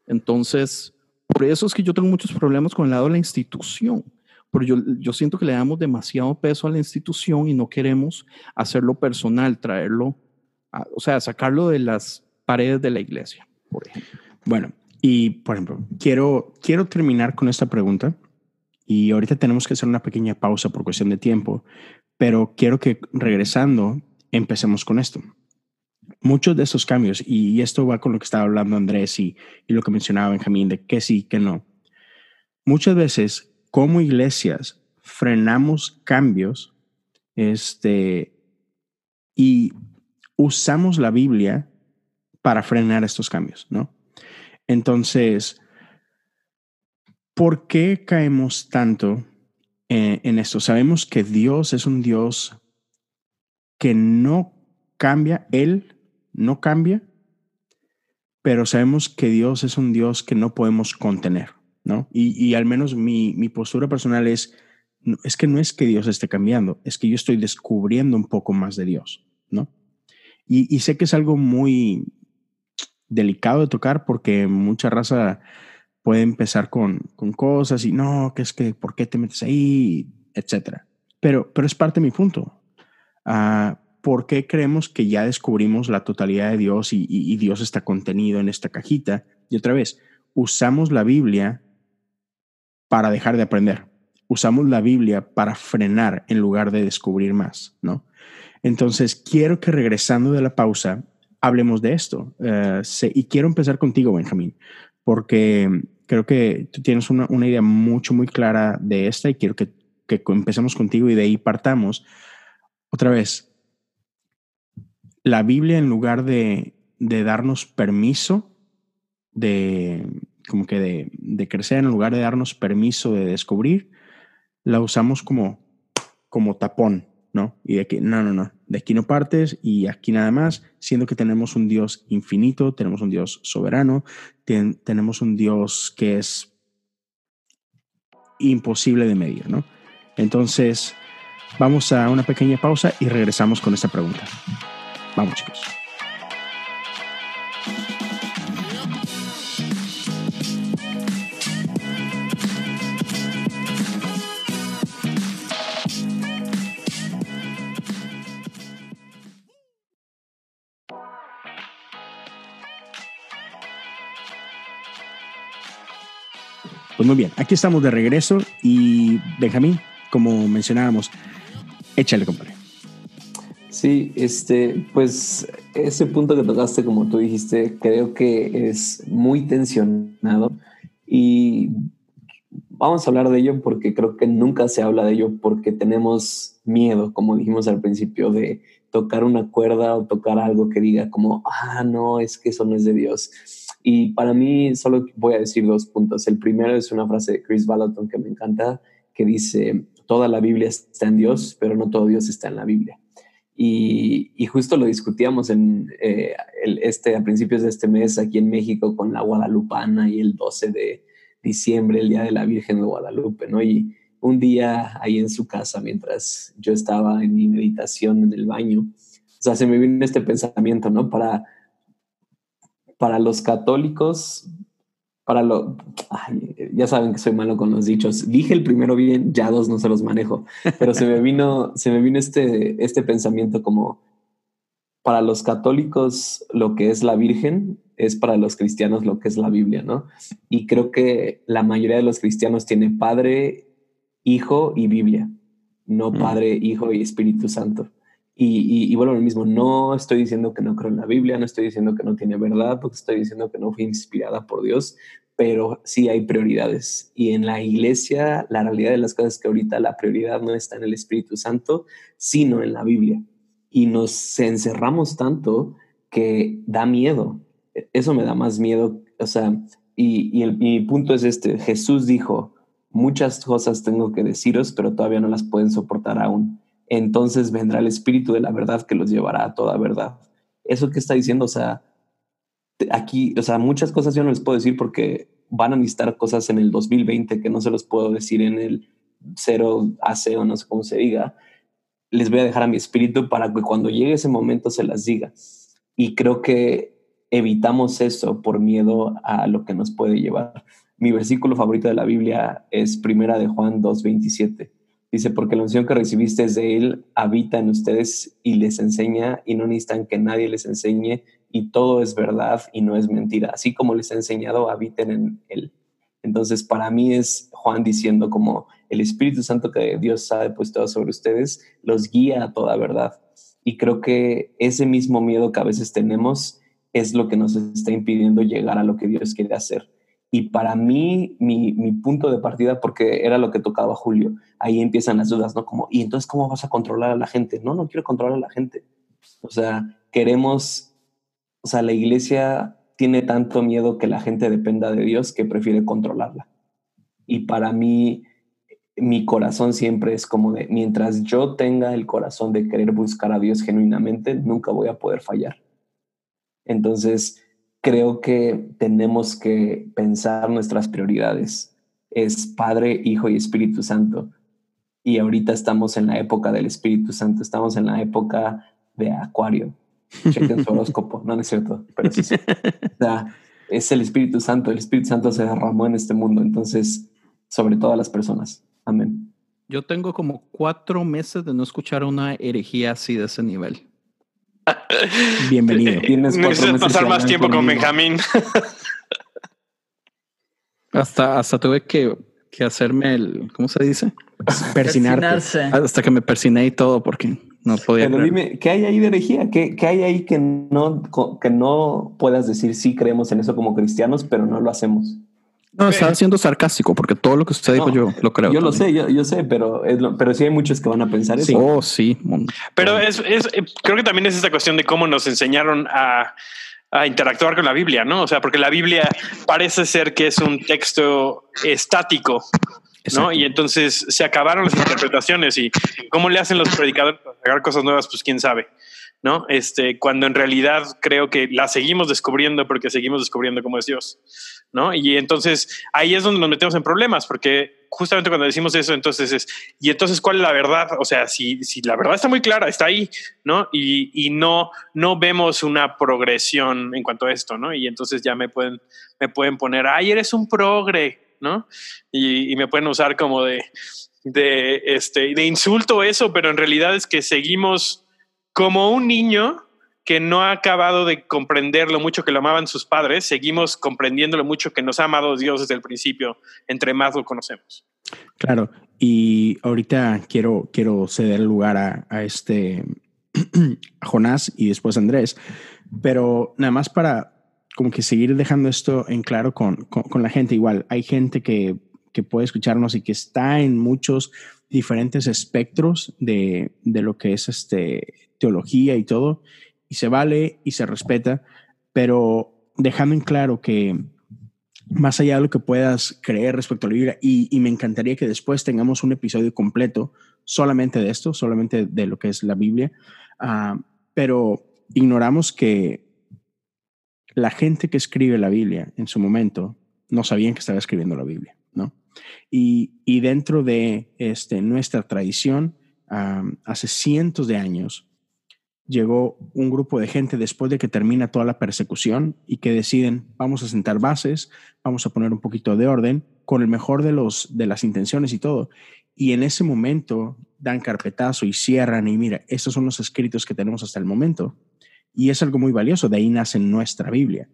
I: Entonces, por eso es que yo tengo muchos problemas con el lado de la institución, porque yo, yo siento que le damos demasiado peso a la institución y no queremos hacerlo personal, traerlo, o sea, sacarlo de las paredes de la iglesia, por ejemplo.
B: Bueno, y por ejemplo, quiero, quiero terminar con esta pregunta y ahorita tenemos que hacer una pequeña pausa por cuestión de tiempo, pero quiero que regresando empecemos con esto muchos de esos cambios, y esto va con lo que estaba hablando Andrés y, lo que mencionaba Benjamín, de que sí, que no. Muchas veces, como iglesias, frenamos cambios este, y usamos la Biblia para frenar estos cambios, ¿no? Entonces, ¿por qué caemos tanto en, en esto? Sabemos que Dios es un Dios que no cambia, Él no cambia pero sabemos que Dios es un Dios que no podemos contener, ¿no? Y, al menos mi, mi, postura personal es, es que no es que Dios esté cambiando, es que yo estoy descubriendo un poco más de Dios, ¿no? Y, sé que es algo muy delicado de tocar porque mucha raza puede empezar con, con cosas y no, que es que, ¿por qué te metes ahí? Etcétera. Pero, pero es parte de mi punto. Ah, ¿Por qué creemos que ya descubrimos la totalidad de Dios y, Dios está contenido en esta cajita? Y otra vez, usamos la Biblia para dejar de aprender. Usamos la Biblia para frenar en lugar de descubrir más, ¿no? Entonces, quiero que regresando de la pausa, hablemos de esto. Uh, y quiero empezar contigo, Benjamín, porque creo que tienes una, una idea mucho, muy clara de esta y quiero que, que empecemos contigo y de ahí partamos. Otra vez, la Biblia en lugar de, de darnos permiso de, como que de, de, crecer, en lugar de darnos permiso de descubrir, la usamos como, como tapón, ¿no? Y de aquí, no, no, no, de aquí no partes y aquí nada más, siendo que tenemos un Dios infinito, tenemos un Dios soberano, tenemos un Dios que es imposible de medir, ¿no? Entonces, vamos a una pequeña pausa y regresamos con esta pregunta. Vamos, chicos. Pues muy bien, aquí estamos de regreso y Benjamín, como mencionábamos, échale, compadre.
D: Sí, este, pues ese punto que tocaste, como tú dijiste, creo que es muy tensionado y vamos a hablar de ello porque creo que nunca se habla de ello porque tenemos miedo, como dijimos al principio, de tocar una cuerda o tocar algo que diga como, ah, no, es que eso no es de Dios. Y para mí solo voy a decir dos puntos. El primero es una frase de Chris Balaton que me encanta, que dice, toda la Biblia está en Dios, pero no todo Dios está en la Biblia. Y, y justo lo discutíamos en, eh, este, a principios de este mes aquí en México con la Guadalupana y el 12 de diciembre, el Día de la Virgen de Guadalupe, ¿no? Y un día ahí en su casa, mientras yo estaba en mi meditación en el baño, o sea, se me vino este pensamiento, ¿no? Para para los católicos, para lo, ya saben que soy malo con los dichos. Dije el primero bien, ya dos no se los manejo, pero se me [laughs] vino, se me vino este, este pensamiento como para los católicos lo que es la Virgen es para los cristianos lo que es la Biblia, ¿no? Y creo que la mayoría de los cristianos tiene Padre, Hijo y Biblia, no mm. Padre, Hijo y Espíritu Santo. Y, bueno, lo mismo, no estoy diciendo que no creo en la Biblia, no estoy diciendo que no tiene verdad, porque estoy diciendo que no fue inspirada por Dios, pero sí hay prioridades. Y en la iglesia, la realidad de las cosas es que ahorita la prioridad no está en el Espíritu Santo, sino en la Biblia. Y nos encerramos tanto que da miedo. Eso me da más miedo. O sea, y, y el, mi punto es este, Jesús dijo, muchas cosas tengo que deciros, pero todavía no las pueden soportar aún entonces vendrá el Espíritu de la verdad que los llevará a toda verdad. Eso que está diciendo, o sea, aquí, o sea, muchas cosas yo no les puedo decir porque van a necesitar cosas en el 2020 que no se los puedo decir en el 0 AC o no sé cómo se diga. Les voy a dejar a mi espíritu para que cuando llegue ese momento se las diga. Y creo que evitamos eso por miedo a lo que nos puede llevar. Mi versículo favorito de la Biblia es Primera de Juan 2.27 Dice, porque la unción que recibiste de Él habita en ustedes y les enseña y no necesitan que nadie les enseñe y todo es verdad y no es mentira. Así como les ha enseñado, habiten en Él. Entonces, para mí es Juan diciendo como el Espíritu Santo que Dios ha depositado sobre ustedes los guía a toda verdad. Y creo que ese mismo miedo que a veces tenemos es lo que nos está impidiendo llegar a lo que Dios quiere hacer. Y para mí, mi, mi, punto de partida, porque era lo que tocaba Julio, ahí empiezan las dudas, ¿no? Como, ¿y entonces cómo vas a controlar a la gente? No, no quiero controlar a la gente. O sea, queremos, o sea, la iglesia tiene tanto miedo que la gente dependa de Dios que prefiere controlarla. Y para mí, mi corazón siempre es como de, mientras yo tenga el corazón de querer buscar a Dios genuinamente, nunca voy a poder fallar. Entonces, creo que tenemos que pensar nuestras prioridades. Es Padre, Hijo y Espíritu Santo. Y ahorita estamos en la época del Espíritu Santo, estamos en la época de Acuario. Chequen su horóscopo, no, no es cierto, pero sí, sí. O sea, es el Espíritu Santo, el Espíritu Santo se derramó en este mundo, entonces, sobre todas las personas. Amén.
I: Yo tengo como cuatro meses de no escuchar una herejía así de ese nivel.
B: Bienvenido.
D: Tienes
J: Necesitas pasar más tiempo con. Benjamín.
I: Hasta, hasta tuve que, que hacerme el, ¿cómo se dice?
B: Persinarte.
G: Persinarse.
I: Hasta que me persiné y todo porque no podía.
D: Pero
I: creer.
D: dime, ¿qué hay ahí de herejía? ¿Qué, qué hay ahí que no, que no puedas decir sí creemos en eso como cristianos, pero no lo hacemos?
I: No, estaba siendo sarcástico porque todo lo que usted dijo
D: No,
I: yo lo creo.
D: Yo lo sé, yo, yo sé, pero, es lo- pero sí hay muchos que van a pensar
I: Sí.
D: eso.
I: Oh, sí.
J: Pero es, es- eh, creo que también es esta cuestión de cómo nos enseñaron a, a interactuar con la Biblia, ¿no? O sea, porque la Biblia parece ser que es un texto estático, ¿no?
B: Exacto.
J: Y entonces se acabaron las interpretaciones y cómo le hacen los predicadores para sacar cosas nuevas, pues quién sabe, ¿no? Este, cuando en realidad creo que la seguimos descubriendo porque seguimos descubriendo cómo es Dios, ¿no? Y entonces ahí es donde nos metemos en problemas, porque justamente cuando decimos eso, entonces es, y entonces cuál es la verdad? O sea, si, si la verdad está muy clara, está ahí, ¿no? Y, y no, no vemos una progresión en cuanto a esto, ¿no? Y entonces ya me pueden, me pueden poner, ay, eres un progre, ¿no? Y, y me pueden usar como de, de, este, de insulto eso, pero en realidad es que seguimos como un niño que no ha acabado de comprender lo mucho que lo amaban sus padres, seguimos comprendiendo lo mucho que nos ha amado Dios desde el principio, entre más lo conocemos.
B: Claro, y ahorita quiero, quiero ceder lugar a, a este [clears throat] Jonás y después a Andrés, pero nada más para como que seguir dejando esto en claro con, con, con la gente. Igual, hay gente que, que puede escucharnos y que está en muchos diferentes espectros de, de lo que es este, teología y todo, y se vale y se respeta, pero dejando en claro que más allá de lo que puedas creer respecto a la Biblia, y, me encantaría que después tengamos un episodio completo solamente de esto, solamente de lo que es la Biblia, ah, pero ignoramos que la gente que escribe la Biblia en su momento no sabían que estaba escribiendo la Biblia. Y, dentro de este, nuestra tradición, ah, hace cientos de años, llegó un grupo de gente después de que termina toda la persecución y que deciden, vamos a sentar bases, vamos a poner un poquito de orden, con el mejor de, los, de las intenciones y todo. Y en ese momento dan carpetazo y cierran y mira, estos son los escritos que tenemos hasta el momento. Y es algo muy valioso, de ahí nace nuestra Biblia.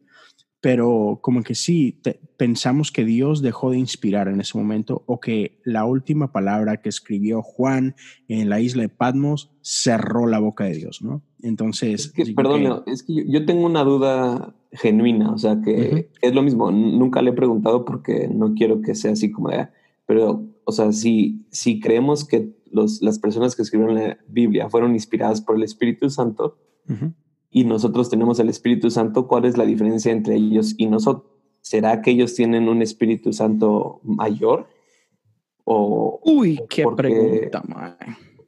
B: Pero como que sí, te- pensamos que Dios dejó de inspirar en ese momento o que la última palabra que escribió Juan en la isla de Patmos cerró la boca de Dios, ¿no? Entonces,
D: Es que,
B: digo
D: perdón,
B: que-
D: es que yo, yo tengo una duda genuina, o sea que es lo mismo, nunca le he preguntado porque no quiero que sea así como de, "Ah", pero, o sea, si, si creemos que los, las personas que escribieron la Biblia fueron inspiradas por el Espíritu Santo. Y nosotros tenemos el Espíritu Santo, ¿cuál es la diferencia entre ellos y nosotros? ¿Será que ellos tienen un Espíritu Santo mayor? ¿O,
I: Uy, qué
D: Porque-
I: pregunta, mae.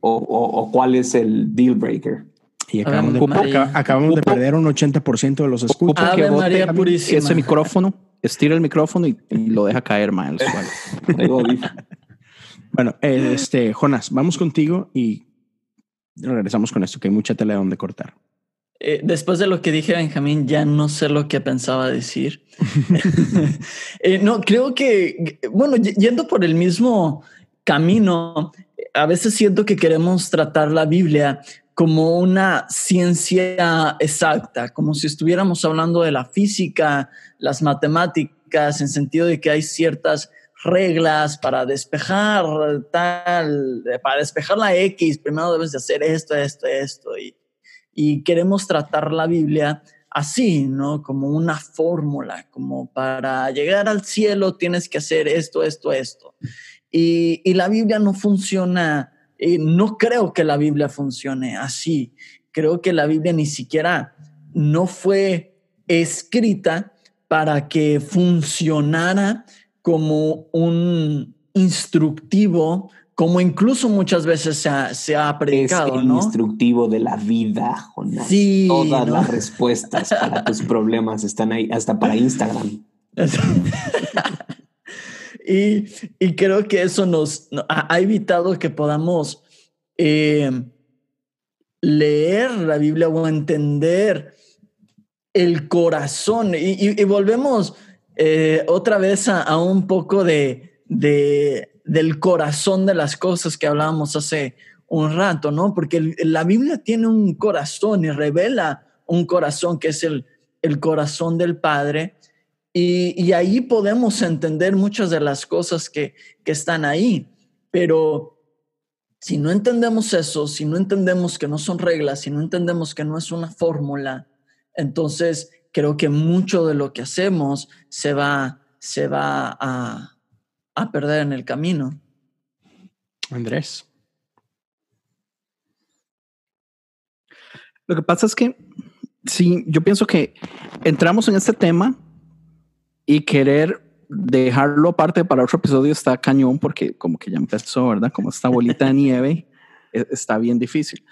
D: o, o- o cuál es el deal breaker?
B: Y acabamos, de,
G: María.
B: acabamos de perder un 80% de los escuchas.
G: Ave María Purísima.
I: Ese micrófono, estira el micrófono y, y lo deja caer, [laughs] suelo.
D: Audífonos.
B: Bueno, este, Jonas, vamos contigo y regresamos con esto, que hay mucha tela de donde cortar.
G: Eh, después de lo que dije, Benjamín, ya no sé lo que pensaba decir. [laughs] [laughs] Eh, no, creo que, bueno, yendo por el mismo camino, a veces siento que queremos tratar la Biblia como una ciencia exacta, como si estuviéramos hablando de la física, las matemáticas, en sentido de que hay ciertas reglas para despejar tal, para despejar la X, primero debes de hacer esto, esto, esto, y, y queremos tratar la Biblia así, ¿no? Como una fórmula, como para llegar al cielo tienes que hacer esto, esto, esto. Y, y la Biblia no funciona, no creo que la Biblia funcione así. Creo que la Biblia ni siquiera no fue escrita para que funcionara como un instructivo como incluso muchas veces se ha, se ha predicado,
D: es el
G: ¿no?
D: instructivo de la vida, Jonás.
G: Sí,
D: Todas
G: ¿no?
D: las respuestas para tus problemas están ahí, hasta para Instagram. [laughs]
G: y, y creo que eso nos no- ha, ha evitado que podamos eh, leer la Biblia o entender el corazón. Y, y- y volvemos eh, otra vez a, a un poco de, de- del corazón de las cosas que hablábamos hace un rato, ¿no? Porque la Biblia tiene un corazón y revela un corazón que es el, el corazón del Padre. Y, y ahí podemos entender muchas de las cosas que, que están ahí. Pero si no entendemos eso, si no entendemos que no son reglas, si no entendemos que no es una fórmula, entonces creo que mucho de lo que hacemos se va, se va a, a perder en el camino.
B: Andrés.
I: Lo que pasa es que sí, yo pienso que entramos en este tema y querer dejarlo aparte para otro episodio está cañón porque como que ya empezó, ¿verdad? Como esta bolita de nieve [laughs] e- está bien difícil.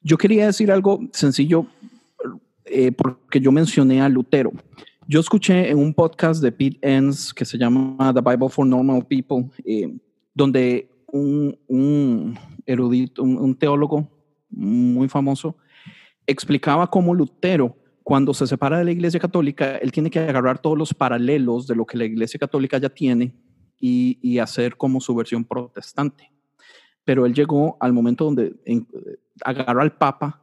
I: Yo quería decir algo sencillo eh, porque yo mencioné a Lutero. Yo escuché en un podcast de Pete Enns que se llama The Bible for Normal People, eh, donde un, erudito, un, teólogo muy famoso, explicaba cómo Lutero, cuando se separa de la Iglesia Católica, él tiene que agarrar todos los paralelos de lo que la Iglesia Católica ya tiene y, hacer como su versión protestante. Pero él llegó al momento donde en, agarró al Papa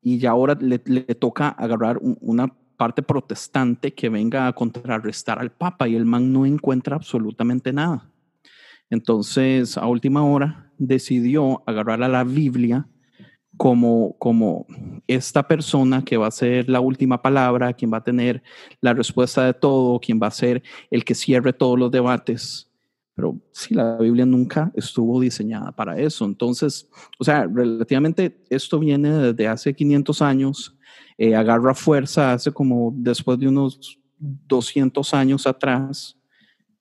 I: y ya ahora le, toca agarrar un, una parte protestante que venga a contrarrestar al Papa y el man no encuentra absolutamente nada. Entonces, a última hora, decidió agarrar a la Biblia como, como esta persona que va a ser la última palabra, quien va a tener la respuesta de todo, quien va a ser el que cierre todos los debates. Pero sí, la Biblia nunca estuvo diseñada para eso. Entonces, o sea, relativamente esto viene desde hace 500 años, eh, agarra fuerza hace como después de unos 200 años atrás,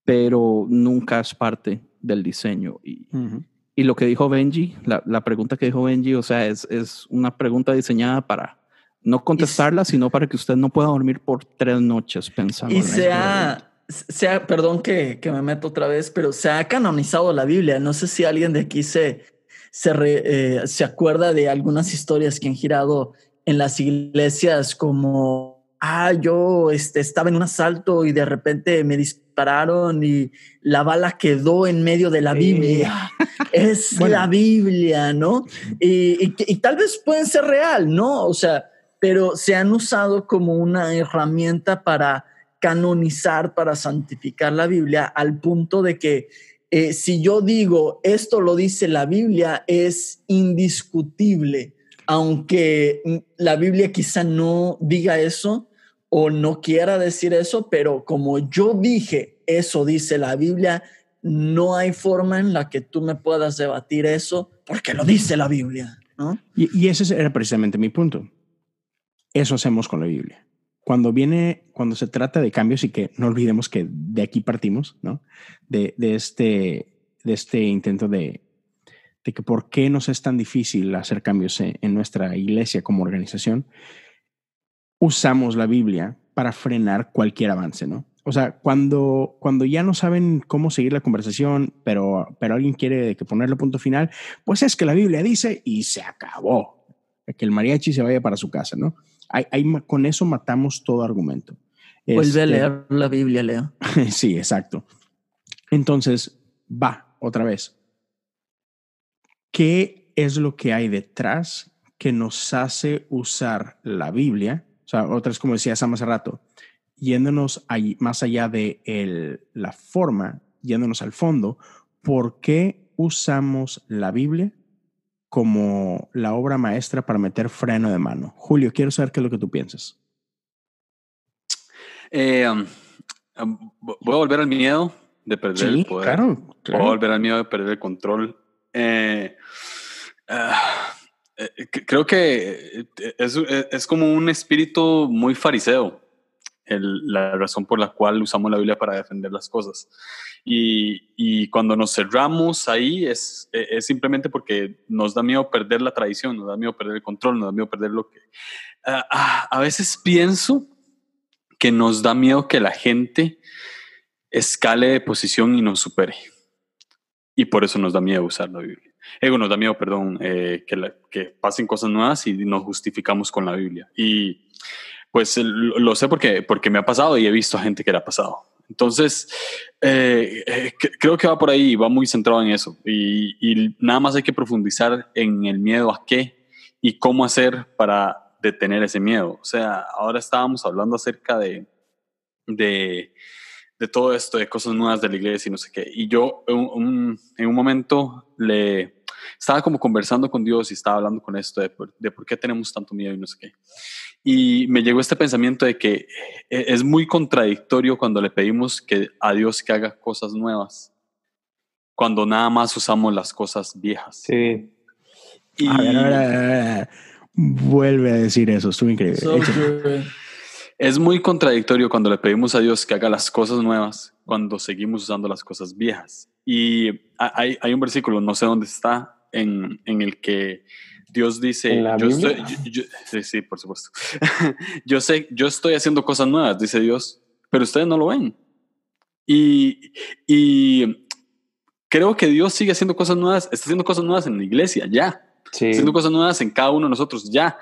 I: pero nunca es parte del diseño. Y, uh -huh. Y lo que dijo Benji, la, la, pregunta que dijo Benji, o sea, es, es una pregunta diseñada para no contestarla, sino para que usted no pueda dormir por tres noches pensando.
G: Y sea, sea, perdón que, que, me meto otra vez, pero se ha canonizado la Biblia. No sé si alguien de aquí se, se, re, eh, se acuerda de algunas historias que han girado en las iglesias como, ah, yo este, estaba en un asalto y de repente me dispararon y la bala quedó en medio de la Biblia. [laughs] es bueno. la Biblia, ¿no? Y, y, y, tal vez pueden ser real, ¿no? O sea, pero se han usado como una herramienta para canonizar, para santificar la Biblia, al punto de que eh, si yo digo esto lo dice la Biblia, es indiscutible, aunque la Biblia quizá no diga eso o no quiera decir eso, pero como yo dije, eso dice la Biblia, no hay forma en la que tú me puedas debatir eso porque lo dice la Biblia. ¿no?
B: Y, ese era precisamente mi punto. Eso hacemos con la Biblia. Cuando viene, cuando se trata de cambios y que no olvidemos que de aquí partimos, ¿no? De, este, de este intento de, de, que por qué nos es tan difícil hacer cambios en, nuestra iglesia como organización, usamos la Biblia para frenar cualquier avance, ¿no? O sea, cuando, cuando ya no saben cómo seguir la conversación, pero, pero alguien quiere que ponerle punto final, pues es que la Biblia dice y se acabó. Que el mariachi se vaya para su casa, ¿no? Hay, hay, con eso matamos todo argumento.
G: Vuelve este, a leer la Biblia, Leo. [laughs]
B: sí, exacto. Entonces, va, otra vez. ¿Qué es lo que hay detrás que nos hace usar la Biblia? O sea, otra vez, como decía Sam hace rato, yéndonos ahí, más allá de el, la forma, yéndonos al fondo, ¿por qué usamos la Biblia como la obra maestra para meter freno de mano? Julio, quiero saber qué es lo que tú piensas.
H: Eh, um, voy a volver al miedo de perder
B: sí,
H: el poder.
B: Claro, claro.
H: Voy a volver al miedo de perder el control. Eh, uh, creo que es, es, como un espíritu muy fariseo la razón por la cual usamos la Biblia para defender las cosas. Y, y cuando nos cerramos ahí es, es, simplemente porque nos da miedo perder la tradición, nos da miedo perder el control, nos da miedo perder lo que... Uh, a veces pienso que nos da miedo que la gente escale de posición y nos supere. Y por eso nos da miedo usar la Biblia. Ego nos da miedo, perdón, eh, que, que pasen cosas nuevas y nos justificamos con la Biblia. Y pues lo, sé porque, porque me ha pasado y he visto a gente que le ha pasado. Entonces, eh, eh, creo que va por ahí, va muy centrado en eso. Y, y, nada más hay que profundizar en el miedo a qué y cómo hacer para detener ese miedo. O sea, ahora estábamos hablando acerca de, de, de todo esto, de cosas nuevas de la iglesia y no sé qué. Y yo en un momento le estaba como conversando con Dios y estaba hablando con esto de por, de por qué tenemos tanto miedo y no sé qué. Y me llegó este pensamiento de que e, es muy contradictorio cuando le pedimos que a Dios que haga cosas nuevas, cuando nada más usamos las cosas viejas.
D: Sí.
B: Y... A ver, a ver, a ver, Vuelve a decir eso, estuvo increíble.
H: Es muy contradictorio cuando le pedimos a Dios que haga las cosas nuevas, cuando seguimos usando las cosas viejas. Y hay, hay un versículo, no sé dónde está, en, en el que Dios dice, yo estoy, sí, sí, por supuesto. [laughs] yo sé, yo estoy haciendo cosas nuevas, dice Dios, pero ustedes no lo ven. Y, y creo que Dios sigue haciendo cosas nuevas, está haciendo cosas nuevas en la iglesia, ya. Haciendo cosas nuevas en cada uno de nosotros, ya.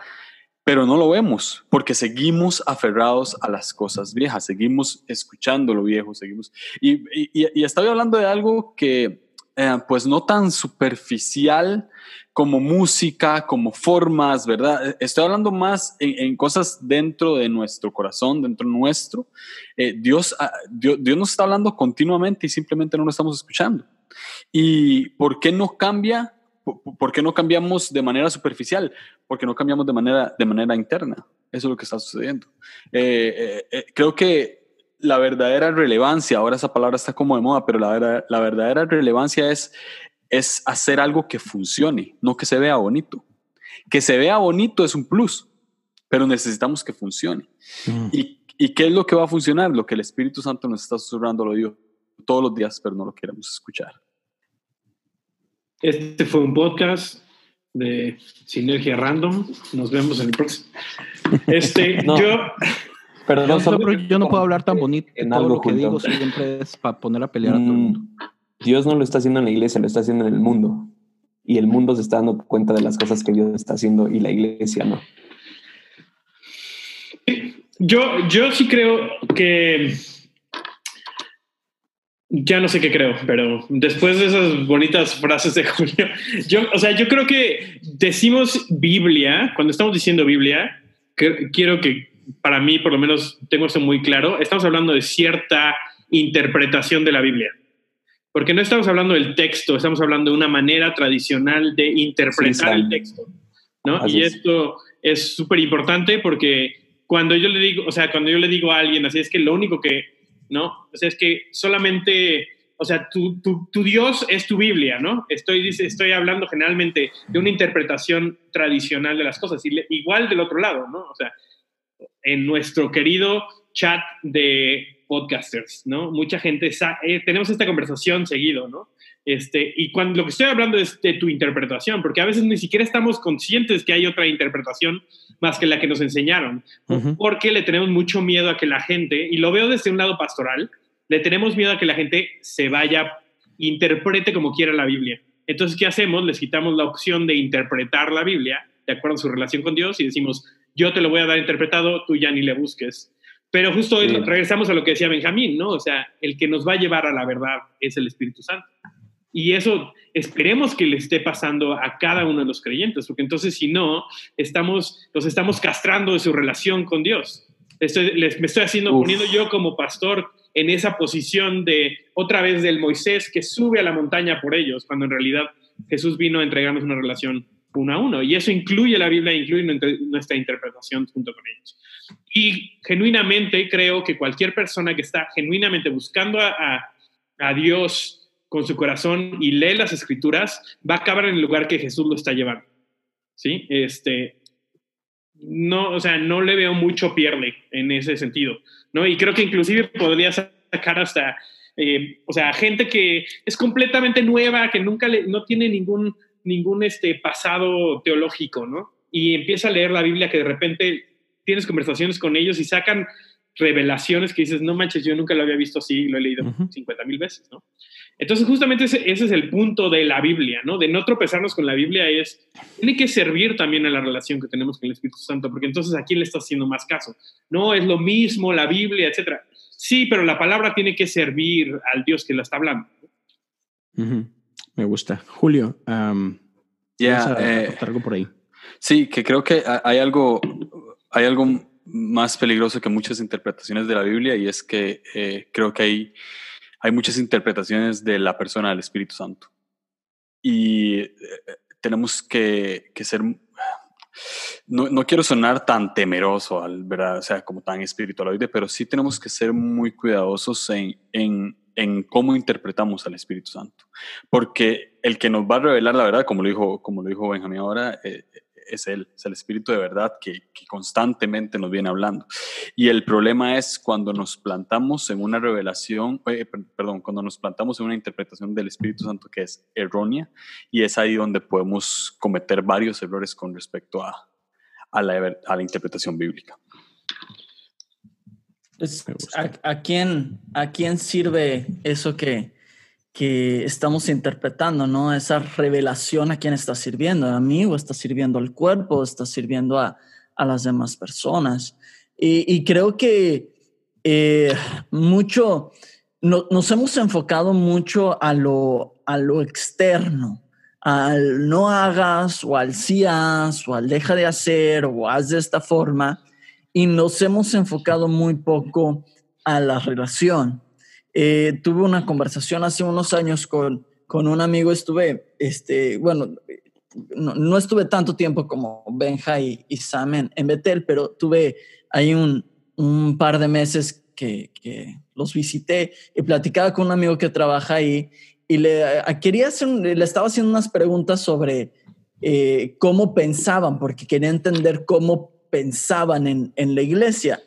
H: Pero no lo vemos porque seguimos aferrados a las cosas viejas, seguimos escuchando lo viejo, seguimos. Y, y, y hablando de algo que, eh, pues no tan superficial como música, como formas, ¿verdad? Estoy hablando más en, cosas dentro de nuestro corazón, dentro nuestro. Eh, Dios, ah, Dios, Dios, nos está hablando continuamente y simplemente no lo estamos escuchando. ¿Y por qué no cambia? ¿Por qué no cambiamos de manera superficial? Porque no cambiamos de manera, de manera interna. Eso es lo que está sucediendo. Eh, creo que la verdadera relevancia, ahora esa palabra está como de moda, pero la, la verdadera relevancia es, es hacer algo que funcione, no que se vea bonito. Que se vea bonito es un plus, pero necesitamos que funcione. Mm. ¿Y, ¿Y, qué es lo que va a funcionar? Lo que el Espíritu Santo nos está susurrando, lo digo todos los días, pero no lo queremos escuchar.
J: Este fue un podcast de Sinergia Random. Nos vemos en el próximo. Este, [laughs] yo
I: pero yo no puedo hablar tan bonito. En todo lo que digo siempre es para poner a pelear a todo el mundo. Mm,
D: Dios no lo está haciendo en la iglesia, lo está haciendo en el mundo. Y el mundo se está dando cuenta de las cosas que Dios está haciendo y la iglesia no.
J: Yo, yo sí creo que ya no sé qué creo, pero después de esas bonitas frases de [laughs] Julio, yo, o sea, yo creo que decimos Biblia, cuando estamos diciendo Biblia, quiero que para mí, por lo menos, tengo eso muy claro, estamos hablando de cierta interpretación de la Biblia. Porque no estamos hablando del texto, estamos hablando de una manera tradicional de interpretar el texto. ¿no? y esto es súper importante porque cuando yo le digo, o sea, cuando yo le digo a alguien así, es que lo único que, ¿no? O sea, es que solamente, o sea, tu, tu, tu Dios es tu Biblia, ¿no? Estoy, estoy hablando generalmente de una interpretación tradicional de las cosas, y igual del otro lado, ¿no? O sea, en nuestro querido chat de podcasters, ¿no? Mucha gente, eh, tenemos esta conversación seguido, ¿no? Este, y cuando lo que estoy hablando es de tu interpretación, porque a veces ni siquiera estamos conscientes que hay otra interpretación más que la que nos enseñaron, porque le tenemos mucho miedo a que la gente, y lo veo desde un lado pastoral, le tenemos miedo a que la gente se vaya, interprete como quiera la Biblia. Entonces, ¿qué hacemos? Les quitamos la opción de interpretar la Biblia de acuerdo a su relación con Dios y decimos, yo te lo voy a dar interpretado, tú ya ni le busques. Pero justo hoy regresamos a lo que decía Benjamín, ¿no? O sea, el que nos va a llevar a la verdad es el Espíritu Santo. Y eso esperemos que le esté pasando a cada uno de los creyentes, porque entonces si no, estamos, los estamos castrando de su relación con Dios. Estoy, les, me estoy haciendo, poniendo yo como pastor en esa posición de otra vez del Moisés que sube a la montaña por ellos, cuando en realidad Jesús vino a entregarnos una relación uno a uno. Y eso incluye la Biblia, incluye nuestra interpretación junto con ellos. Y genuinamente creo que cualquier persona que está genuinamente buscando a, a, Dios con su corazón y lee las escrituras, va a acabar en el lugar que Jesús lo está llevando. ¿Sí? Este, no, o sea, no le veo mucho pierde en ese sentido, ¿no? Y creo que inclusive podría sacar hasta, eh, o sea, gente que es completamente nueva, que nunca le, no tiene ningún, ningún este pasado teológico, ¿no? Y empieza a leer la Biblia que de repente tienes conversaciones con ellos y sacan revelaciones que dices, no manches, yo nunca lo había visto así, lo he leído 50 mil veces, ¿no? Entonces, justamente ese, ese, es el punto de la Biblia, ¿no? De no tropezarnos con la Biblia es, tiene que servir también a la relación que tenemos con el Espíritu Santo, porque entonces a quién le estás haciendo más caso. No, es lo mismo la Biblia, etcétera. Sí, pero la palabra tiene que servir al Dios que la está hablando.
B: Me gusta. Julio,
H: ya
B: eh, algo por ahí.
H: Sí, que creo que hay algo, hay algo más peligroso que muchas interpretaciones de la Biblia y es que eh, creo que hay hay muchas interpretaciones de la persona del Espíritu Santo. Y eh, tenemos que, ser, no, no, quiero sonar tan temeroso, al, ¿verdad? O sea, como tan espiritualoide, pero sí tenemos que ser muy cuidadosos en, en, en cómo interpretamos al Espíritu Santo. Porque el que nos va a revelar la verdad, como lo dijo, como lo dijo Benjamín ahora, eh, es Él, es el Espíritu de verdad que, constantemente nos viene hablando. Y el problema es cuando nos plantamos en una revelación, eh, perdón, cuando nos plantamos en una interpretación del Espíritu Santo que es errónea, y es ahí donde podemos cometer varios errores con respecto a, a, la, a la interpretación bíblica.
G: ¿a, quién, ¿A quién sirve eso que, que estamos interpretando, ¿no? Esa revelación a quién está sirviendo, a mí o está sirviendo al cuerpo, está sirviendo a, a las demás personas. Y, creo que eh, mucho, nos hemos enfocado mucho a lo, a lo externo, al no hagas o al sí haz o al deja de hacer o haz de esta forma y nos hemos enfocado muy poco a la relación. Eh, tuve una conversación hace unos años con, con un amigo, estuve, este, bueno, no, estuve tanto tiempo como Benja y, y Sam en, Betel, pero tuve ahí un, un par de meses que, que, los visité y platicaba con un amigo que trabaja ahí y le, quería hacer, le estaba haciendo unas preguntas sobre eh, cómo pensaban, porque quería entender cómo pensaban en, en la iglesia.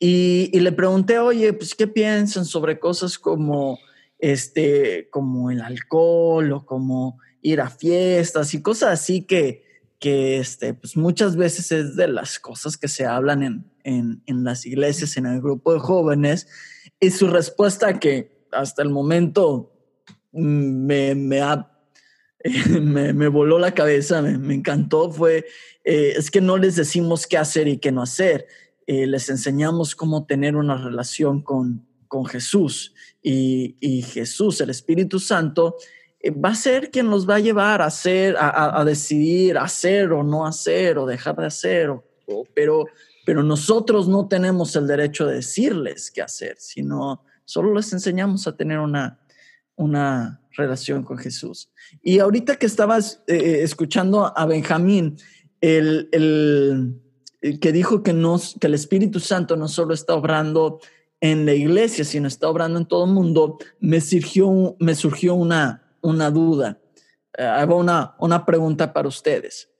G: Y, le pregunté, oye, pues, ¿qué piensan sobre cosas como, este, como el alcohol o como ir a fiestas y cosas así que, que este, pues muchas veces es de las cosas que se hablan en, en, las iglesias, en el grupo de jóvenes? Y su respuesta que hasta el momento me, [laughs] me, me, voló la cabeza, me, me encantó, fue, eh, es que no les decimos qué hacer y qué no hacer eh, les enseñamos cómo tener una relación con, con Jesús. Y, Jesús, el Espíritu Santo, eh, va a ser quien nos va a llevar a hacer, a, decidir hacer o no hacer o dejar de hacer. pero, pero nosotros no tenemos el derecho de decirles qué hacer, sino solo les enseñamos a tener una, una relación con Jesús. Y ahorita que estabas eh, escuchando a Benjamín, el, el que dijo que, que el Espíritu Santo no solo está obrando en la iglesia, sino está obrando en todo el mundo, me surgió, me surgió una, una duda. Eh, hago una, una pregunta para ustedes.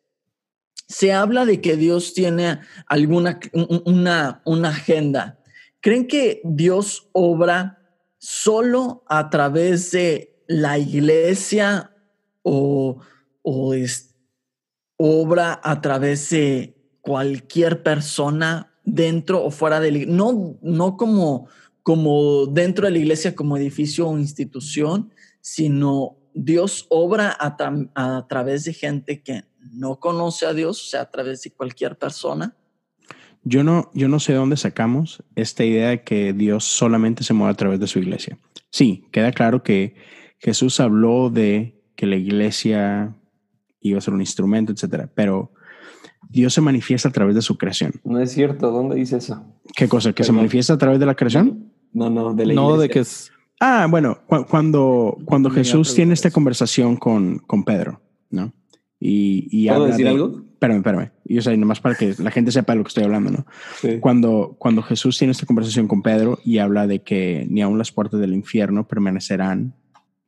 G: Se habla de que Dios tiene alguna una, una agenda. ¿Creen que Dios obra solo a través de la iglesia o, o es, obra a través de cualquier persona dentro o fuera de la no, no como, como dentro de la iglesia como edificio o institución, sino Dios obra a, a través de gente que no conoce a Dios, o sea, a través de cualquier persona.
B: Yo no, yo no sé dónde sacamos esta idea de que Dios solamente se mueve a través de su iglesia. Sí, queda claro que Jesús habló de que la iglesia iba a ser un instrumento, etcétera, pero Dios se manifiesta a través de su creación.
D: No es cierto, ¿dónde dice eso?
B: ¿Qué cosa? ¿Que se manifiesta a través de la creación?
D: No, no, de la
I: No, de que es...
B: Ah, bueno, cuando, cuando Jesús tiene esta conversación con, con Pedro, ¿no? Y, y
D: ¿Puedo decir algo?
B: Espérame, espérame. Yo sé, nomás para que la gente sepa de lo que estoy hablando, ¿no? Cuando, cuando Jesús tiene esta conversación con Pedro y habla de que ni aun las puertas del infierno permanecerán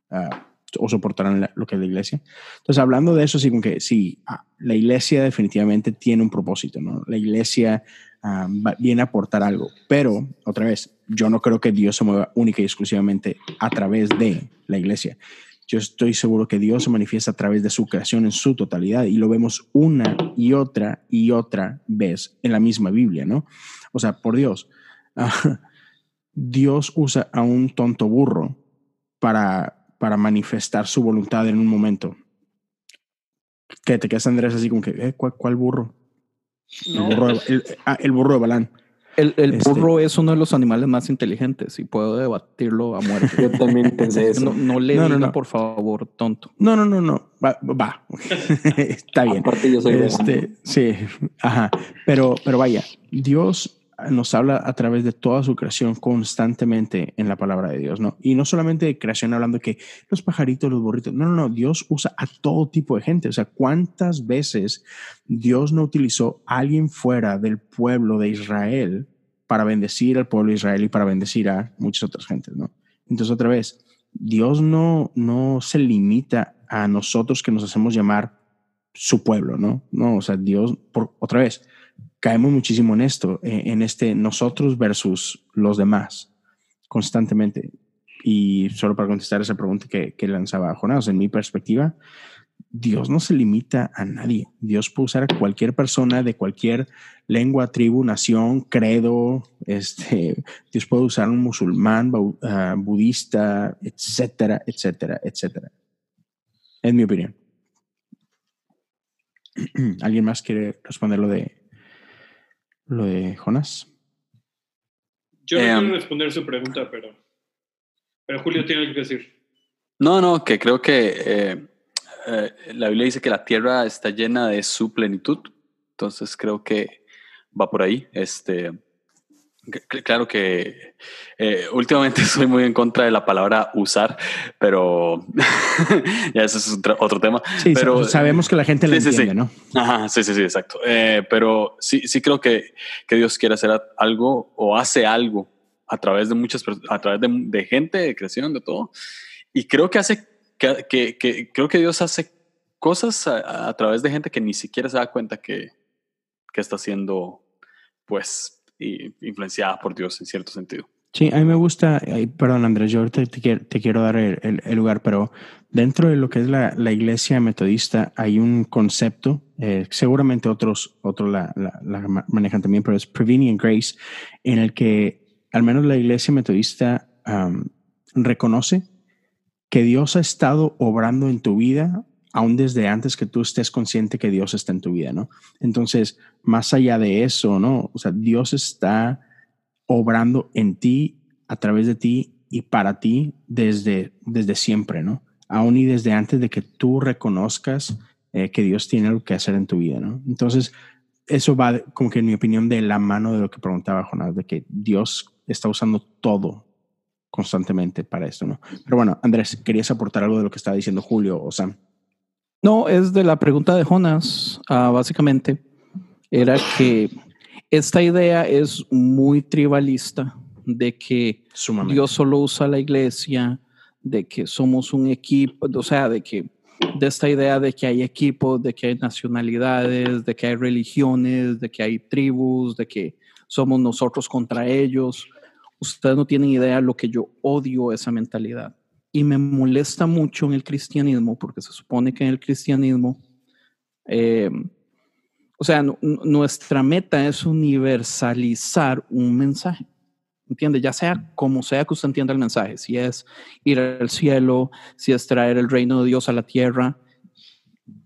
B: uh, o soportarán lo que es la iglesia. Entonces, hablando de eso, sí, como que sí, ah, la iglesia definitivamente tiene un propósito, ¿no? La iglesia ah, viene a aportar algo, pero otra vez, yo no creo que Dios se mueva única y exclusivamente a través de la iglesia. Yo estoy seguro que Dios se manifiesta a través de su creación en su totalidad y lo vemos una y otra y otra vez en la misma Biblia, ¿no? O sea, por Dios, [laughs] Dios usa a un tonto burro para, para manifestar su voluntad en un momento. Que te quedas, Andrés, así como que, eh, ¿cuál, burro? El, burro de, ah, el, burro de Balán.
I: El, el este burro es uno de los animales más inteligentes y puedo debatirlo a muerte.
D: Yo también pensé eso.
I: No, no le no, por favor, tonto.
B: No, no, no, no. Va. va. [laughs] Está bien.
D: Aparte yo soy
B: este, Sí, ajá. Pero, pero vaya, Dios nos habla a través de toda su creación constantemente en la palabra de Dios, ¿no? Y no solamente de creación hablando que los pajaritos, los burritos, no, no, no, Dios usa a todo tipo de gente, o sea, ¿cuántas veces Dios no utilizó a alguien fuera del pueblo de Israel para bendecir al pueblo de Israel y para bendecir a muchas otras gentes, ¿no? Entonces, otra vez, Dios no, no se limita a nosotros que nos hacemos llamar su pueblo, ¿no? No, o sea, Dios, por, otra vez, caemos muchísimo en esto, eh, en este nosotros versus los demás, constantemente. Y solo para contestar esa pregunta que, que lanzaba Jonás, en mi perspectiva, Dios no se limita a nadie. Dios puede usar a cualquier persona de cualquier lengua, tribu, nación, credo. Este, Dios puede usar a un musulmán, ah, budista, etcétera, etcétera, etcétera. Es mi opinión. [clears throat] ¿Alguien más quiere responder lo de lo de Jonas?
J: Yo no quiero responder su pregunta, pero, pero Julio tiene algo que decir.
H: No, no, que creo que eh, eh, la Biblia dice que la tierra está llena de su plenitud, entonces creo que va por ahí. Este, Claro que eh, últimamente [laughs] soy muy en contra de la palabra usar, pero [laughs] ya eso es otro, tema.
B: Sí,
H: pero
B: sabemos que la gente le entiende, ¿no?
H: Ajá, sí, sí, sí, exacto. Eh, pero sí, sí creo que, que, Dios quiere hacer algo o hace algo a través de muchas a través de, de gente, de creación, de todo. Y creo que hace que, que, que creo que Dios hace cosas a, a, través de gente que ni siquiera se da cuenta que, que está haciendo, pues influenciada por Dios en cierto sentido.
B: Sí, a mí me gusta, perdón Andrés, yo te, te, quiero dar el, lugar, pero dentro de lo que es la, iglesia metodista hay un concepto, eh, seguramente otros, otros la, manejan también, pero es Prevenient Grace, en el que al menos la iglesia metodista reconoce que Dios ha estado obrando en tu vida aún desde antes que tú estés consciente que Dios está en tu vida, ¿no? Entonces, más allá de eso, ¿no? O sea, Dios está obrando en ti, a través de ti y para ti desde, desde siempre, ¿no? Aún y desde antes de que tú reconozcas eh, que Dios tiene algo que hacer en tu vida, ¿no? Entonces, eso va, como que en mi opinión, de la mano de lo que preguntaba Jonás, de que Dios está usando todo constantemente para esto, ¿no? Pero bueno, Andrés, ¿querías aportar algo de lo que estaba diciendo Julio o Sam?
I: No, es de la pregunta de Jonas, ah, básicamente. Era que esta idea es muy tribalista de que Dios solo usa la iglesia, de que somos un equipo, o sea, de que de esta idea de que hay equipos, de que hay nacionalidades, de que hay religiones, de que hay tribus, de que somos nosotros contra ellos. Ustedes no tienen idea lo que yo odio esa mentalidad y me molesta mucho en el cristianismo, porque se supone que en el cristianismo, eh, o sea, nuestra meta es universalizar un mensaje. ¿Entiende? Ya sea como sea que usted entienda el mensaje, si es ir al cielo, si es traer el reino de Dios a la tierra,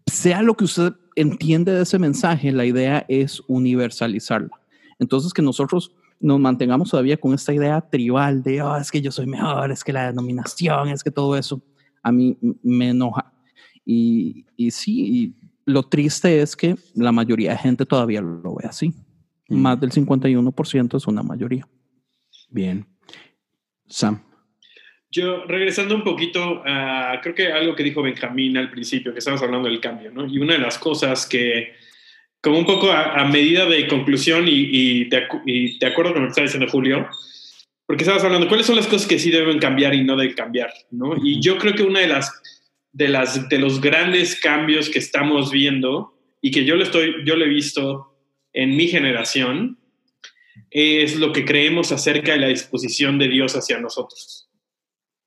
I: sea lo que usted entiende de ese mensaje, la idea es universalizarlo. Entonces, que nosotros nos mantengamos todavía con esta idea tribal de, oh, es que yo soy mejor, es que la denominación, es que todo eso, a mí me enoja. Y, y sí, lo triste es que la mayoría de gente todavía lo ve así. Mm. Más del 51% es una mayoría.
B: Bien. Sam.
J: Yo, regresando un poquito a, creo que algo que dijo Benjamín al principio, que estábamos hablando del cambio, ¿no? Y una de las cosas que, como un poco a, medida de conclusión y, de, acuerdo con lo que está diciendo Julio, porque estabas hablando, ¿cuáles son las cosas que sí deben cambiar y no deben cambiar? ¿no? Y yo creo que una de las de, las, de los grandes cambios que estamos viendo y que yo lo, estoy, yo lo he visto en mi generación, es lo que creemos acerca de la disposición de Dios hacia nosotros.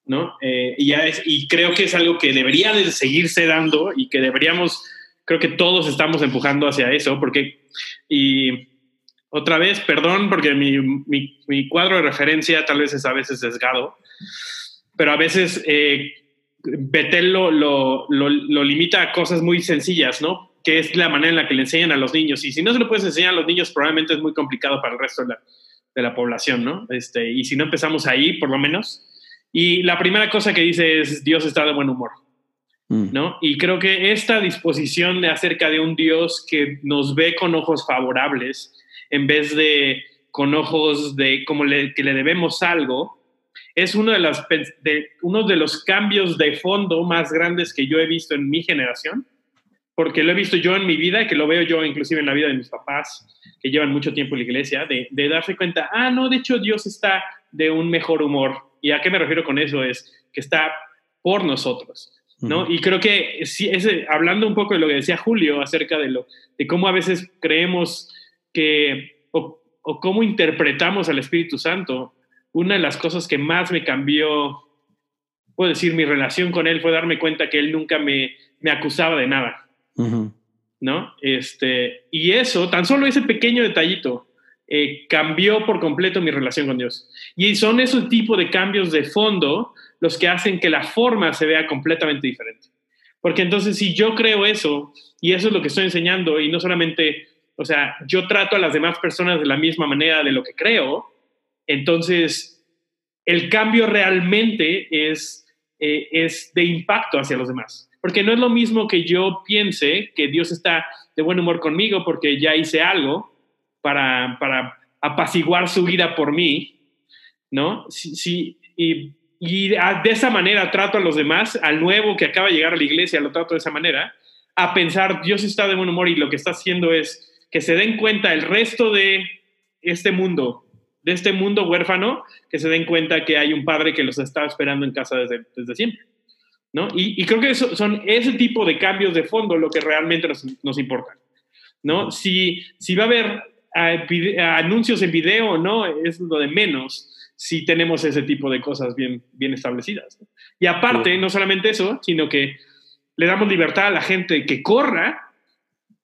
J: ¿no? Eh, y, ya es, y creo que es algo que debería de seguirse dando y que deberíamos, creo que todos estamos empujando hacia eso, porque, y otra vez, perdón, porque mi, mi, mi cuadro de referencia tal vez es a veces sesgado, pero a veces eh, Betel lo, lo, lo, limita a cosas muy sencillas, ¿no? Que es la manera en la que le enseñan a los niños. Y si no se lo puedes enseñar a los niños, probablemente es muy complicado para el resto de la, de la población, ¿no? Este, y si no empezamos ahí, por lo menos. Y la primera cosa que dice es, Dios está de buen humor. Mm. ¿No? Y creo que esta disposición de acerca de un Dios que nos ve con ojos favorables en vez de con ojos de como le, que le debemos algo, es uno de, los, de, uno de los cambios de fondo más grandes que yo he visto en mi generación, porque lo he visto yo en mi vida, que lo veo yo inclusive en la vida de mis papás, que llevan mucho tiempo en la iglesia, de, de darse cuenta, ah, no, de hecho Dios está de un mejor humor. ¿Y a qué me refiero con eso? Es que está por nosotros. ¿No? Y creo que sí, ese, hablando un poco de lo que decía Julio acerca de, lo, de cómo a veces creemos que, o, o cómo interpretamos al Espíritu Santo, una de las cosas que más me cambió, puedo decir, mi relación con él fue darme cuenta que él nunca me, me acusaba de nada. ¿No? Este, y eso, tan solo ese pequeño detallito, eh, cambió por completo mi relación con Dios. Y son esos tipos de cambios de fondo los que hacen que la forma se vea completamente diferente. Porque entonces si yo creo eso, y eso es lo que estoy enseñando, y no solamente, o sea, yo trato a las demás personas de la misma manera de lo que creo, entonces, el cambio realmente es, eh, es de impacto hacia los demás. Porque no es lo mismo que yo piense que Dios está de buen humor conmigo porque ya hice algo para, para apaciguar su vida por mí, ¿no? Sí, y, y de esa manera trato a los demás, al nuevo que acaba de llegar a la iglesia, lo trato de esa manera, a pensar, Dios está de buen humor y lo que está haciendo es que se den cuenta el resto de este mundo de este mundo huérfano, que se den cuenta que hay un padre que los está esperando en casa desde, desde siempre. ¿no? Y, creo que eso, son ese tipo de cambios de fondo lo que realmente nos, nos importa. ¿no? Si, si va a haber anuncios en video o no, es lo de menos si tenemos ese tipo de cosas bien, bien establecidas. Y aparte, no solamente eso, sino que le damos libertad a la gente que corra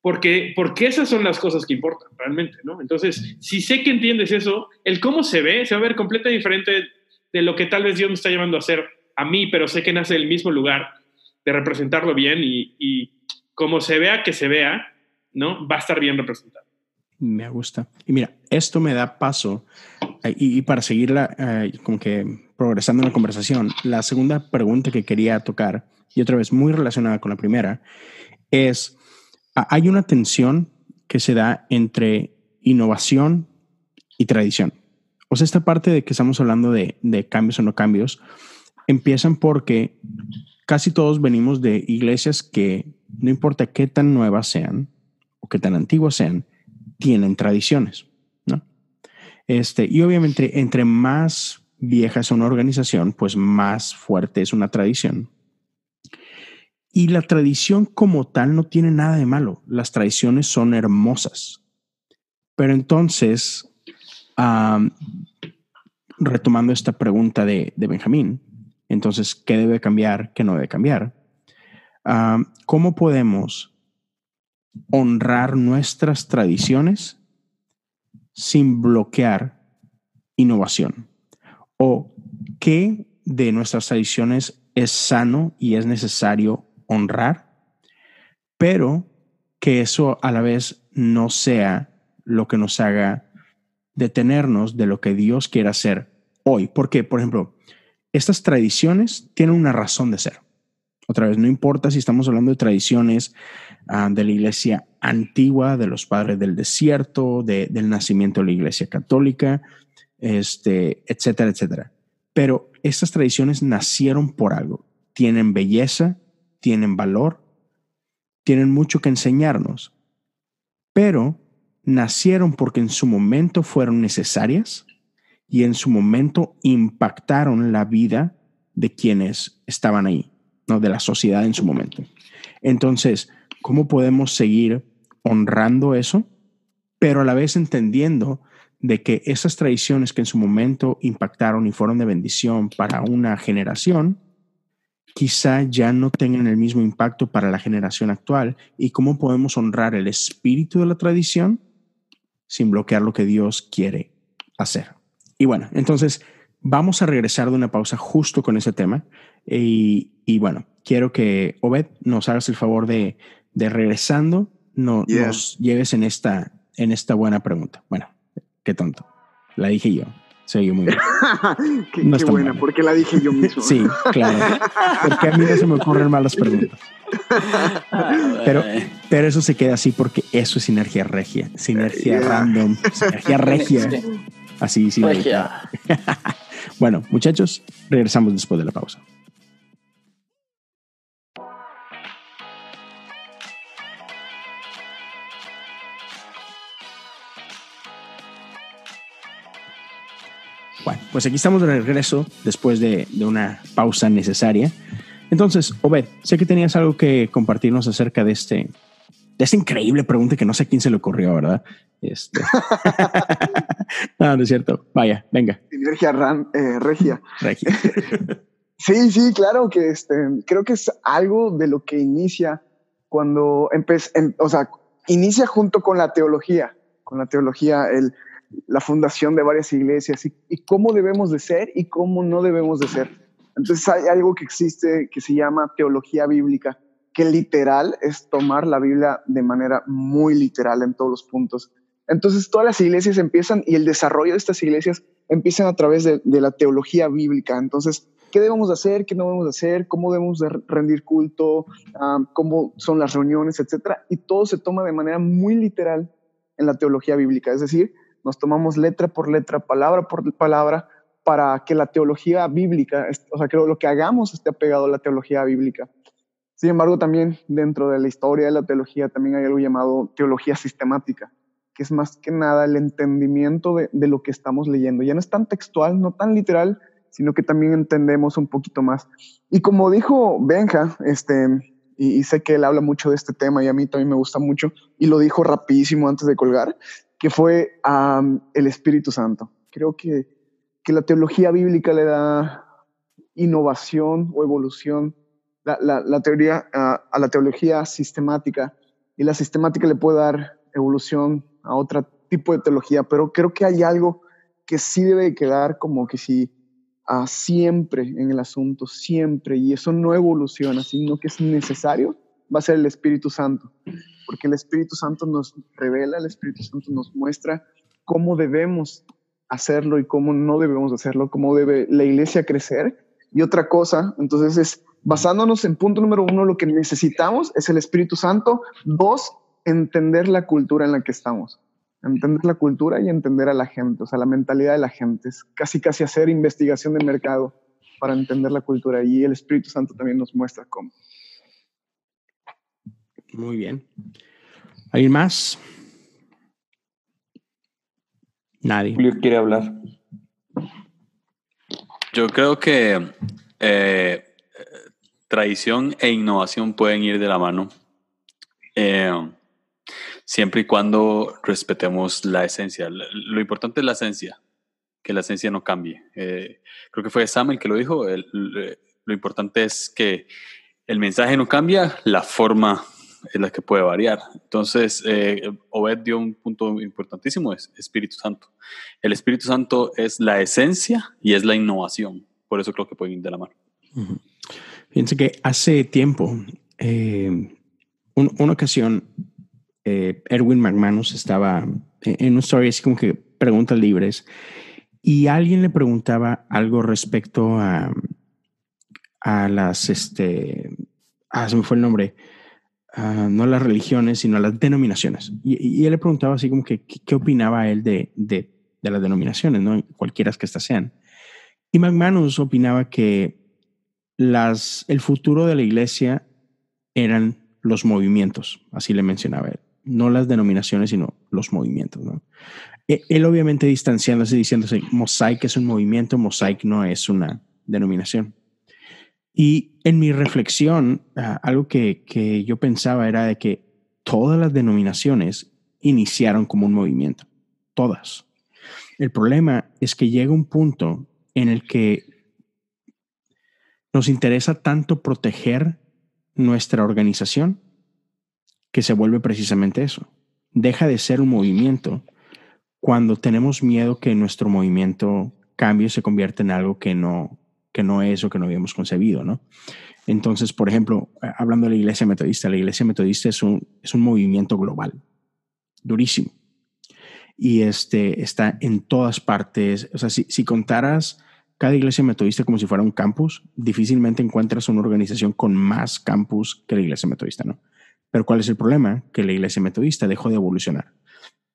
J: porque, porque esas son las cosas que importan realmente, ¿no? Entonces, si sé que entiendes eso, el cómo se ve se va a ver completamente diferente de lo que tal vez Dios me está llevando a hacer a mí, pero sé que nace del mismo lugar de representarlo bien y, y como se vea que se vea, ¿no? Va a estar bien representado.
B: Me gusta. Y mira, esto me da paso, eh, y, para seguirla eh, como que progresando en la conversación, la segunda pregunta que quería tocar, y otra vez muy relacionada con la primera, es hay una tensión que se da entre innovación y tradición. O sea, esta parte de que estamos hablando de, cambios o no cambios, empiezan porque casi todos venimos de iglesias que no importa qué tan nuevas sean o qué tan antiguas sean, tienen tradiciones. Este, y obviamente entre más vieja es una organización, pues más fuerte es una tradición. Y la tradición como tal no tiene nada de malo. Las tradiciones son hermosas. Pero entonces, retomando esta pregunta de, Benjamín, entonces, ¿qué debe cambiar? ¿Qué no debe cambiar? ¿Cómo podemos honrar nuestras tradiciones sin bloquear innovación? ¿O qué de nuestras tradiciones es sano y es necesario honrar, pero que eso a la vez no sea lo que nos haga detenernos de lo que Dios quiere hacer hoy. Porque, por ejemplo, estas tradiciones tienen una razón de ser. Otra vez, no importa si estamos hablando de tradiciones ah, de la iglesia antigua, de los padres del desierto, del nacimiento de la iglesia católica, este, etcétera, etcétera. Pero estas tradiciones nacieron por algo, tienen belleza, tienen valor, tienen mucho que enseñarnos, pero nacieron porque en su momento fueron necesarias y en su momento impactaron la vida de quienes estaban ahí. ¿no? de la sociedad en su momento. Entonces, ¿cómo podemos seguir honrando eso, pero a la vez entendiendo de que esas tradiciones que en su momento impactaron y fueron de bendición para una generación, quizá ya no tengan el mismo impacto para la generación actual y cómo podemos honrar el espíritu de la tradición sin bloquear lo que Dios quiere hacer. Y bueno, entonces vamos a regresar de una pausa justo con ese tema y, bueno, quiero que Obed nos hagas el favor de, de regresando, no, nos lleves en esta, en esta buena pregunta. Bueno, qué tonto. La dije yo. Se muy bien. [laughs]
E: qué, buena, porque la dije yo mismo.
B: sí, claro. Porque a mí no se me ocurren malas preguntas. Pero, pero eso se queda así porque eso es sinergia regia. Sinergia random. Sinergia regia. Así, sí. [laughs] bueno, muchachos, regresamos después de la pausa. Pues aquí estamos de regreso después de, una pausa necesaria. Entonces, Obed, sé que tenías algo que compartirnos acerca de este, de esta increíble pregunta que no sé a quién se le ocurrió, ¿verdad? Este... [laughs] no, no es cierto. Vaya, venga.
E: Energía eh, regia. Regia. [laughs] sí, sí, claro que este, creo que es algo de lo que inicia cuando empecé, o sea, inicia junto con la teología, con la teología, el la fundación de varias iglesias y, cómo debemos de ser y cómo no debemos de ser. Entonces hay algo que existe que se llama teología bíblica, que literal es tomar la Biblia de manera muy literal en todos los puntos. Entonces todas las iglesias empiezan y el desarrollo de estas iglesias empiezan a través de, la teología bíblica. Entonces, ¿qué debemos de hacer? ¿Qué no debemos de hacer? ¿Cómo debemos de rendir culto? Ah, ¿Cómo son las reuniones? Etcétera. Y todo se toma de manera muy literal en la teología bíblica. Es decir, nos tomamos letra por letra, palabra por palabra, para que la teología bíblica, o sea, que lo que hagamos esté apegado a la teología bíblica. Sin embargo, también dentro de la historia de la teología también hay algo llamado teología sistemática, que es más que nada el entendimiento de, lo que estamos leyendo. Ya no es tan textual, no tan literal, sino que también entendemos un poquito más. Y como dijo Benja, este, y, y, sé que él habla mucho de este tema y a mí también me gusta mucho, y lo dijo rapidísimo antes de colgar, que fue el Espíritu Santo. Creo que, que, la teología bíblica le da innovación o evolución, la, la, teoría a la teología sistemática, y la sistemática le puede dar evolución a otro tipo de teología, pero creo que hay algo que sí debe quedar como que sí a siempre en el asunto, siempre, y eso no evoluciona, sino que es necesario, va a ser el Espíritu Santo porque el Espíritu Santo nos revela, el Espíritu Santo nos muestra cómo debemos hacerlo y cómo no debemos hacerlo, cómo debe la iglesia crecer. Y otra cosa, entonces es basándonos en punto número uno, lo que necesitamos es el Espíritu Santo. Dos, entender la cultura en la que estamos. Entender la cultura y entender a la gente, o sea, la mentalidad de la gente. Es casi, casi hacer investigación de mercado para entender la cultura. Y el Espíritu Santo también nos muestra cómo.
B: Muy bien. ¿Alguien más? Nadie.
D: Julio quiere hablar.
H: Yo creo que eh, tradición e innovación pueden ir de la mano. Eh, siempre y cuando respetemos la esencia. Lo importante es la esencia, que la esencia no cambie. Eh, creo que fue Samuel que lo dijo. lo importante es que el mensaje no cambia, la forma es la que puede variar. Entonces, eh, Obed dio un punto importantísimo, es Espíritu Santo. El Espíritu Santo es la esencia y es la innovación. Por eso creo que puede ir de la mano.
B: Fíjense que hace tiempo, eh, una ocasión, eh, Erwin McManus estaba en una story así como que preguntas libres y alguien le preguntaba algo respecto a, a las, este, ah, se me fue el nombre, Ah, no las religiones, sino las denominaciones. Y, él le preguntaba así como que qué opinaba él de, de, de, las denominaciones, ¿no? cualquiera que éstas sean. Y McManus opinaba que las, el futuro de la iglesia eran los movimientos, así le mencionaba él, no las denominaciones, sino los movimientos. ¿no? E, él obviamente distanciándose, diciéndose, Mosaic es un movimiento, Mosaic no es una denominación. Y en mi reflexión, ah, algo que, que yo pensaba era de que todas las denominaciones iniciaron como un movimiento, todas. El problema es que llega un punto en el que nos interesa tanto proteger nuestra organización que se vuelve precisamente eso. Deja de ser un movimiento cuando tenemos miedo que nuestro movimiento cambie y se convierta en algo que no, que no es o que no habíamos concebido, ¿no? Entonces, por ejemplo, hablando de la iglesia metodista, la iglesia metodista es un, es un movimiento global, durísimo. Y este está en todas partes. O sea, si, si contaras cada iglesia metodista como si fuera un campus, difícilmente encuentras una organización con más campus que la iglesia metodista, ¿no? Pero ¿cuál es el problema? Que la iglesia metodista dejó de evolucionar.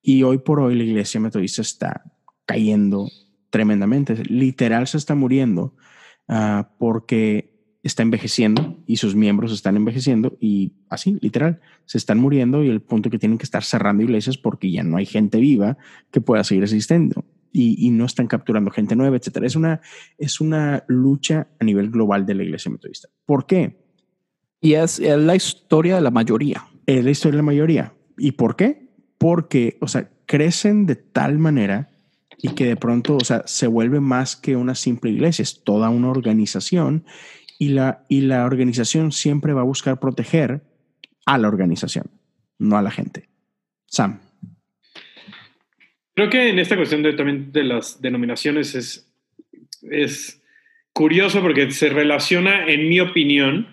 B: Y hoy por hoy la iglesia metodista está cayendo tremendamente. Literal se está muriendo uh, porque está envejeciendo y sus miembros están envejeciendo y así, literal, se están muriendo y el punto que tienen que estar cerrando iglesias porque ya no hay gente viva que pueda seguir asistiendo y, y no están capturando gente nueva, etcétera. Es una, es una lucha a nivel global de la iglesia metodista. ¿Por qué?
I: Y es, es la historia de la mayoría.
B: Es la historia de la mayoría. ¿Y por qué? porque, o sea, crecen de tal manera y que de pronto, o sea, se vuelve más que una simple iglesia, es toda una organización y la, y la organización siempre va a buscar proteger a la organización, no a la gente. Sam.
J: Creo que en esta cuestión de, también de las denominaciones es, es curioso porque se relaciona, en mi opinión,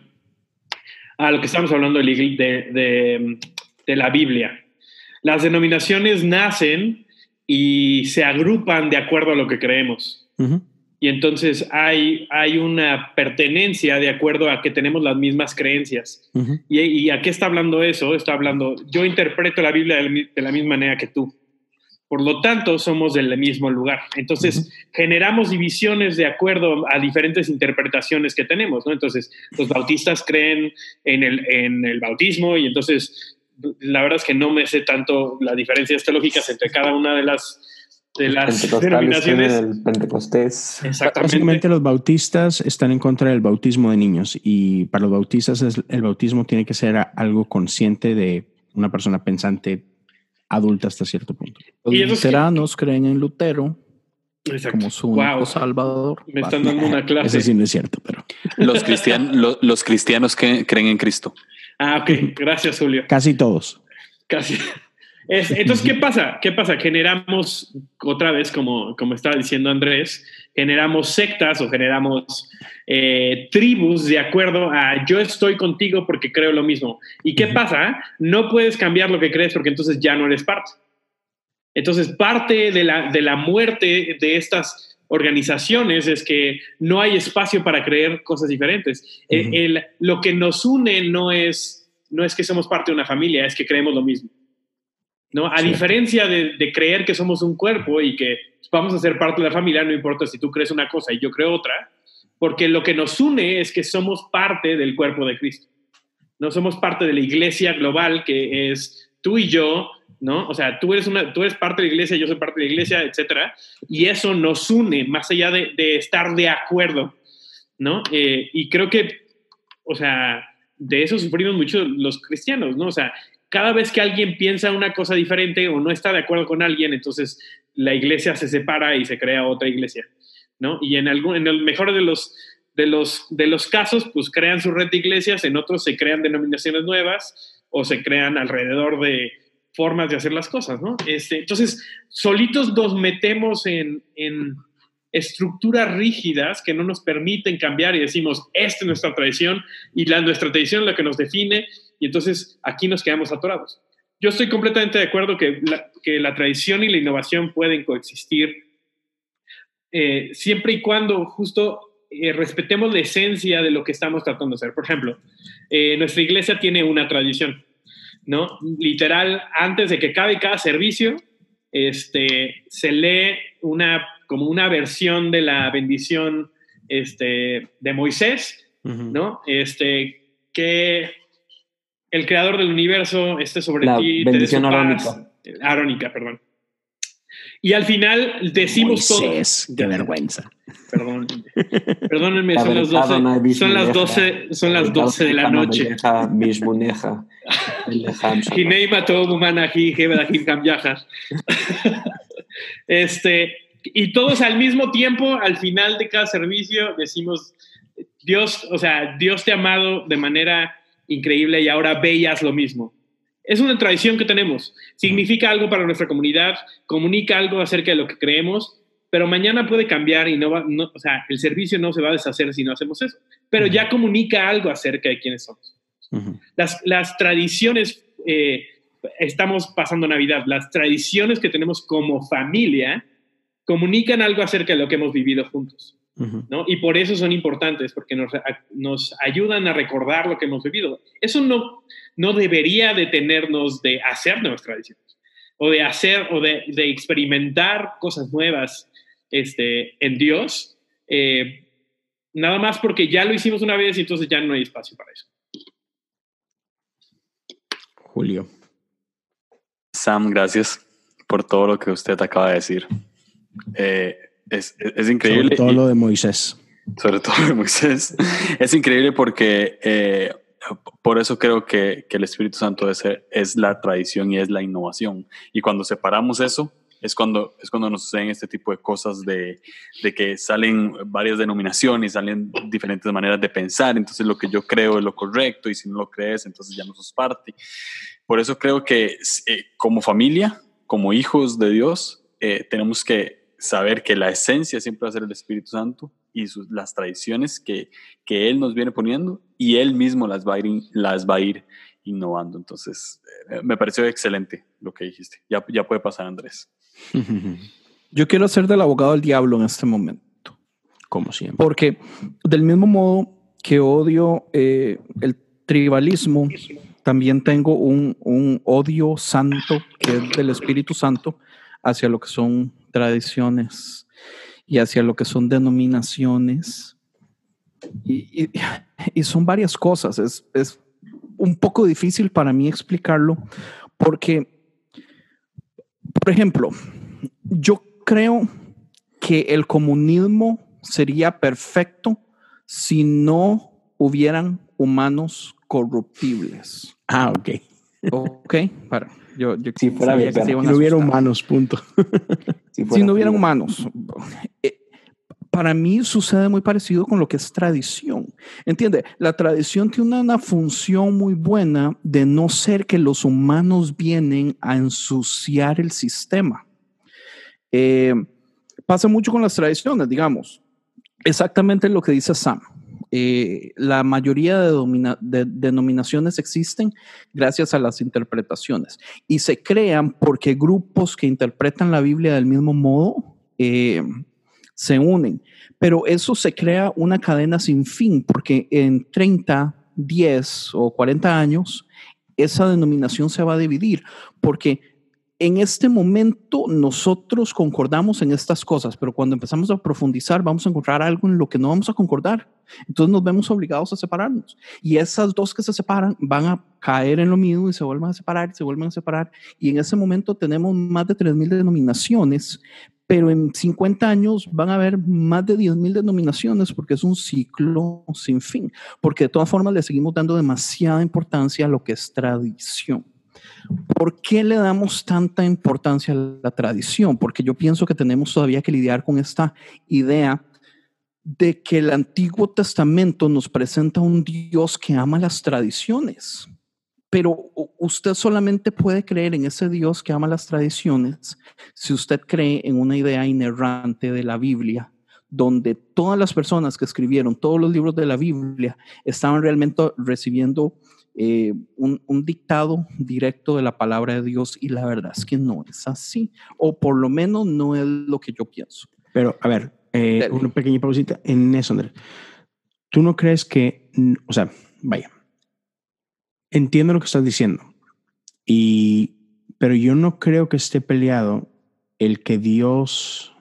J: a lo que estamos hablando de, de, de la Biblia. Las denominaciones nacen y se agrupan de acuerdo a lo que creemos. Y entonces hay, hay una pertenencia de acuerdo a que tenemos las mismas creencias. y, a qué está hablando eso? Está hablando, yo interpreto la Biblia de la misma manera que tú. Por lo tanto, somos del mismo lugar. Entonces, generamos divisiones de acuerdo a diferentes interpretaciones que tenemos, ¿no? Entonces, los bautistas creen en el, en el bautismo y entonces la verdad es que no me sé tanto las diferencias teológicas entre cada una de las de las denominaciones.
D: El Pentecostés.
B: Exactamente. Básicamente los bautistas están en contra del bautismo de niños y para los bautistas el bautismo tiene que ser algo consciente de una persona pensante adulta hasta cierto punto.
I: Los luteranos creen en Lutero como su único salvador.
J: Me están dando una clase.
B: Eso sí no es cierto, pero...
H: Los, los cristianos que creen en Cristo.
J: Ah, ok. [laughs] Gracias, Julio.
B: Casi todos.
J: Casi. entonces, ¿qué pasa? ¿Qué pasa? Generamos, otra vez, como, como estaba diciendo Andrés, generamos sectas o generamos eh, tribus de acuerdo a yo estoy contigo porque creo lo mismo. ¿Y qué pasa? No puedes cambiar lo que crees porque entonces ya no eres parte. Entonces, parte de la, de la muerte de estas organizaciones es que no hay espacio para creer cosas diferentes. Eh, lo que nos une no es, no es que somos parte de una familia, es que creemos lo mismo. ¿no? A diferencia de, de, creer que somos un cuerpo y que vamos a ser parte de la familia, no importa si tú crees una cosa y yo creo otra, porque lo que nos une es que somos parte del cuerpo de Cristo. No somos parte de la iglesia global que es tú y yo ¿no? O sea, tú eres, una, tú eres parte de la iglesia, yo soy parte de la iglesia, etcétera, y eso nos une más allá de, estar de acuerdo, ¿no? Eh, y creo que, o sea, de eso sufrimos mucho los cristianos, ¿no? O sea, cada vez que alguien piensa una cosa diferente o no está de acuerdo con alguien, entonces la iglesia se separa y se crea otra iglesia, ¿no? Y en, algún, en el mejor de los, de, los, de los casos, pues crean su red de iglesias, en otros se crean denominaciones nuevas o se crean alrededor de, formas de hacer las cosas, ¿no? Este, entonces, solitos nos metemos en, estructuras rígidas que no nos permiten cambiar y decimos, esta es nuestra tradición y la, nuestra tradición es la que nos define y entonces aquí nos quedamos atorados. Yo estoy completamente de acuerdo que la, que la tradición y la innovación pueden coexistir eh, siempre y cuando justo eh, respetemos la esencia de lo que estamos tratando de hacer. Por ejemplo, eh, nuestra iglesia tiene una tradición ¿no? Literal, antes de que acabe cada servicio, este, se lee una, como una versión de la bendición este, de Moisés, ¿no? Este, que el creador del universo esté sobre
D: la
J: ti.
D: Bendición arónica.
J: Arónica, perdón. Y al final decimos
B: Moisés,
J: todo.
B: Qué vergüenza.
J: Perdón. Perdónenme, son las 12, son las 12, son las 12 de la noche. [laughs] Este, y todos al mismo tiempo, al final de cada servicio, decimos, Dios, o sea, Dios te ha amado de manera increíble y ahora ve y haz lo mismo. Es una tradición que tenemos. Significa algo para nuestra comunidad, comunica algo acerca de lo que creemos, pero mañana puede cambiar y no va, no, o sea, el servicio no se va a deshacer si no hacemos eso. Pero ya comunica algo acerca de quiénes somos. las, las, tradiciones, eh, estamos pasando Navidad, las tradiciones que tenemos como familia comunican algo acerca de lo que hemos vivido juntos. ¿No? Y por eso son importantes, porque nos, nos, ayudan a recordar lo que hemos vivido. Eso no, no debería detenernos de hacer nuevas tradiciones, o de hacer, o de, de experimentar cosas nuevas este, en Dios, eh, nada más porque ya lo hicimos una vez y entonces ya no hay espacio para eso.
B: Julio.
H: Sam, gracias por todo lo que usted acaba de decir. Eh, es, es, increíble.
B: Sobre todo lo de Moisés.
H: Sobre todo lo de Moisés. [laughs] es increíble porque eh, por eso creo que, que, el Espíritu Santo es, es la tradición y es la innovación. Y cuando separamos eso, es cuando, es cuando nos suceden este tipo de cosas de, de, que salen varias denominaciones, salen diferentes maneras de pensar, entonces lo que yo creo es lo correcto y si no lo crees, entonces ya no sos parte. Por eso creo que eh, como familia, como hijos de Dios, eh, tenemos que saber que la esencia siempre va a ser el Espíritu Santo y sus, las tradiciones que, que Él nos viene poniendo y Él mismo las va a ir, las va a ir innovando. Entonces, eh, me pareció excelente lo que dijiste. Ya, ya puede pasar, Andrés. [laughs]
I: Yo quiero ser del abogado del diablo en este momento.
B: Como siempre.
I: Porque del mismo modo que odio eh, el tribalismo, también tengo un, un, odio santo que es del Espíritu Santo hacia lo que son tradiciones y hacia lo que son denominaciones. Y, y, y son varias cosas. Es, es un poco difícil para mí explicarlo porque por ejemplo, yo creo que el comunismo sería perfecto si no hubieran humanos corruptibles.
B: Ah, ok.
I: Ok, para. Yo, yo
B: si fuera que [laughs] si no hubiera humanos, punto.
I: si, si no hubieran humanos. Eh, para mí sucede muy parecido con lo que es tradición. Entiende, la tradición tiene una función muy buena de no ser que los humanos vienen a ensuciar el sistema. Eh, pasa mucho con las tradiciones, digamos. Exactamente lo que dice Sam. Eh, la mayoría de, denominaciones existen gracias a las interpretaciones y se crean porque grupos que interpretan la Biblia del mismo modo eh, se unen. Pero eso se crea una cadena sin fin porque en 30, 10 o 40 años esa denominación se va a dividir porque en este momento nosotros concordamos en estas cosas, pero cuando empezamos a profundizar vamos a encontrar algo en lo que no vamos a concordar. Entonces nos vemos obligados a separarnos. Y esas dos que se separan van a caer en lo mismo y se vuelven a separar, se vuelven a separar. Y en ese momento tenemos más de 3.000 denominaciones, pero en 50 años van a haber más de 10.000 denominaciones porque es un ciclo sin fin. Porque de todas formas le seguimos dando demasiada importancia a lo que es tradición. ¿Por qué le damos tanta importancia a la tradición? Porque yo pienso que tenemos todavía que lidiar con esta idea de que el Antiguo Testamento nos presenta un Dios que ama las tradiciones. Pero usted solamente puede creer en ese Dios que ama las tradiciones si usted cree en una idea inerrante de la Biblia, donde todas las personas que escribieron todos los libros de la Biblia estaban realmente recibiendo eh, un, un, dictado directo de la palabra de Dios y la verdad es que no es así, o por lo menos no es lo que yo pienso.
B: Pero, a ver, eh, una pequeña pausita en eso, Andrés. ¿Tú no crees que, o sea, vaya, entiendo lo que estás diciendo, y, pero yo no creo que esté peleado el que Dios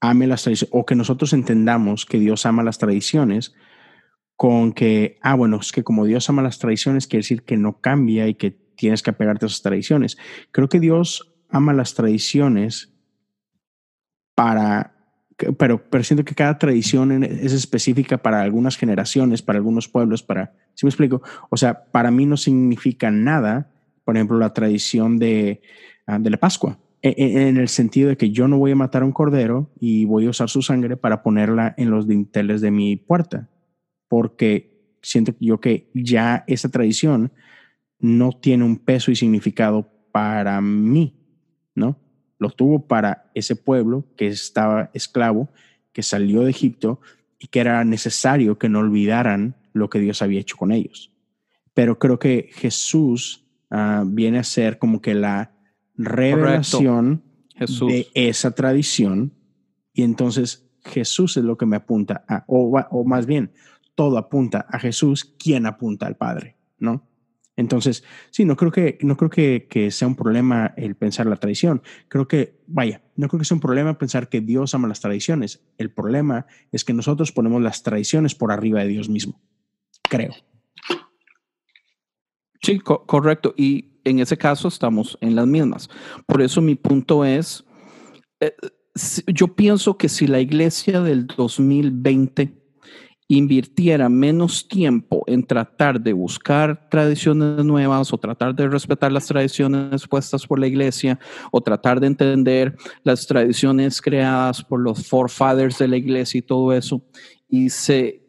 B: ame las tradiciones o que nosotros entendamos que Dios ama las tradiciones con que, ah, bueno, es que como Dios ama las tradiciones, quiere decir que no cambia y que tienes que apegarte a esas tradiciones. Creo que Dios ama las tradiciones para, pero, pero siento que cada tradición es específica para algunas generaciones, para algunos pueblos, para, si me explico? O sea, para mí no significa nada, por ejemplo, la tradición de, ah, de la Pascua, e, e, en el sentido de que yo no voy a matar a un cordero y voy a usar su sangre para ponerla en los dinteles de mi puerta, porque siento yo que ya esa tradición no tiene un peso y significado para mí, ¿no? Lo tuvo para ese pueblo que estaba esclavo, que salió de Egipto y que era necesario que no olvidaran lo que Dios había hecho con ellos. Pero creo que Jesús uh, viene a ser como que la revelación de esa tradición y entonces Jesús es lo que me apunta a, o, o más bien, todo apunta a Jesús, quien apunta al Padre, ¿no? Entonces, sí, no creo que, no creo que, sea un problema el pensar la tradición. Creo que, vaya, no creo que sea un problema pensar que Dios ama las tradiciones. El problema es que nosotros ponemos las tradiciones por arriba de Dios mismo. Creo.
I: Sí, correcto. Y en ese caso estamos en las mismas. Por eso mi punto es, eh, yo pienso que si la iglesia del 2020 invirtiera menos tiempo en tratar de buscar tradiciones nuevas o tratar de respetar las tradiciones puestas por la iglesia o tratar de entender las tradiciones creadas por los forefathers de la iglesia y todo eso, y se,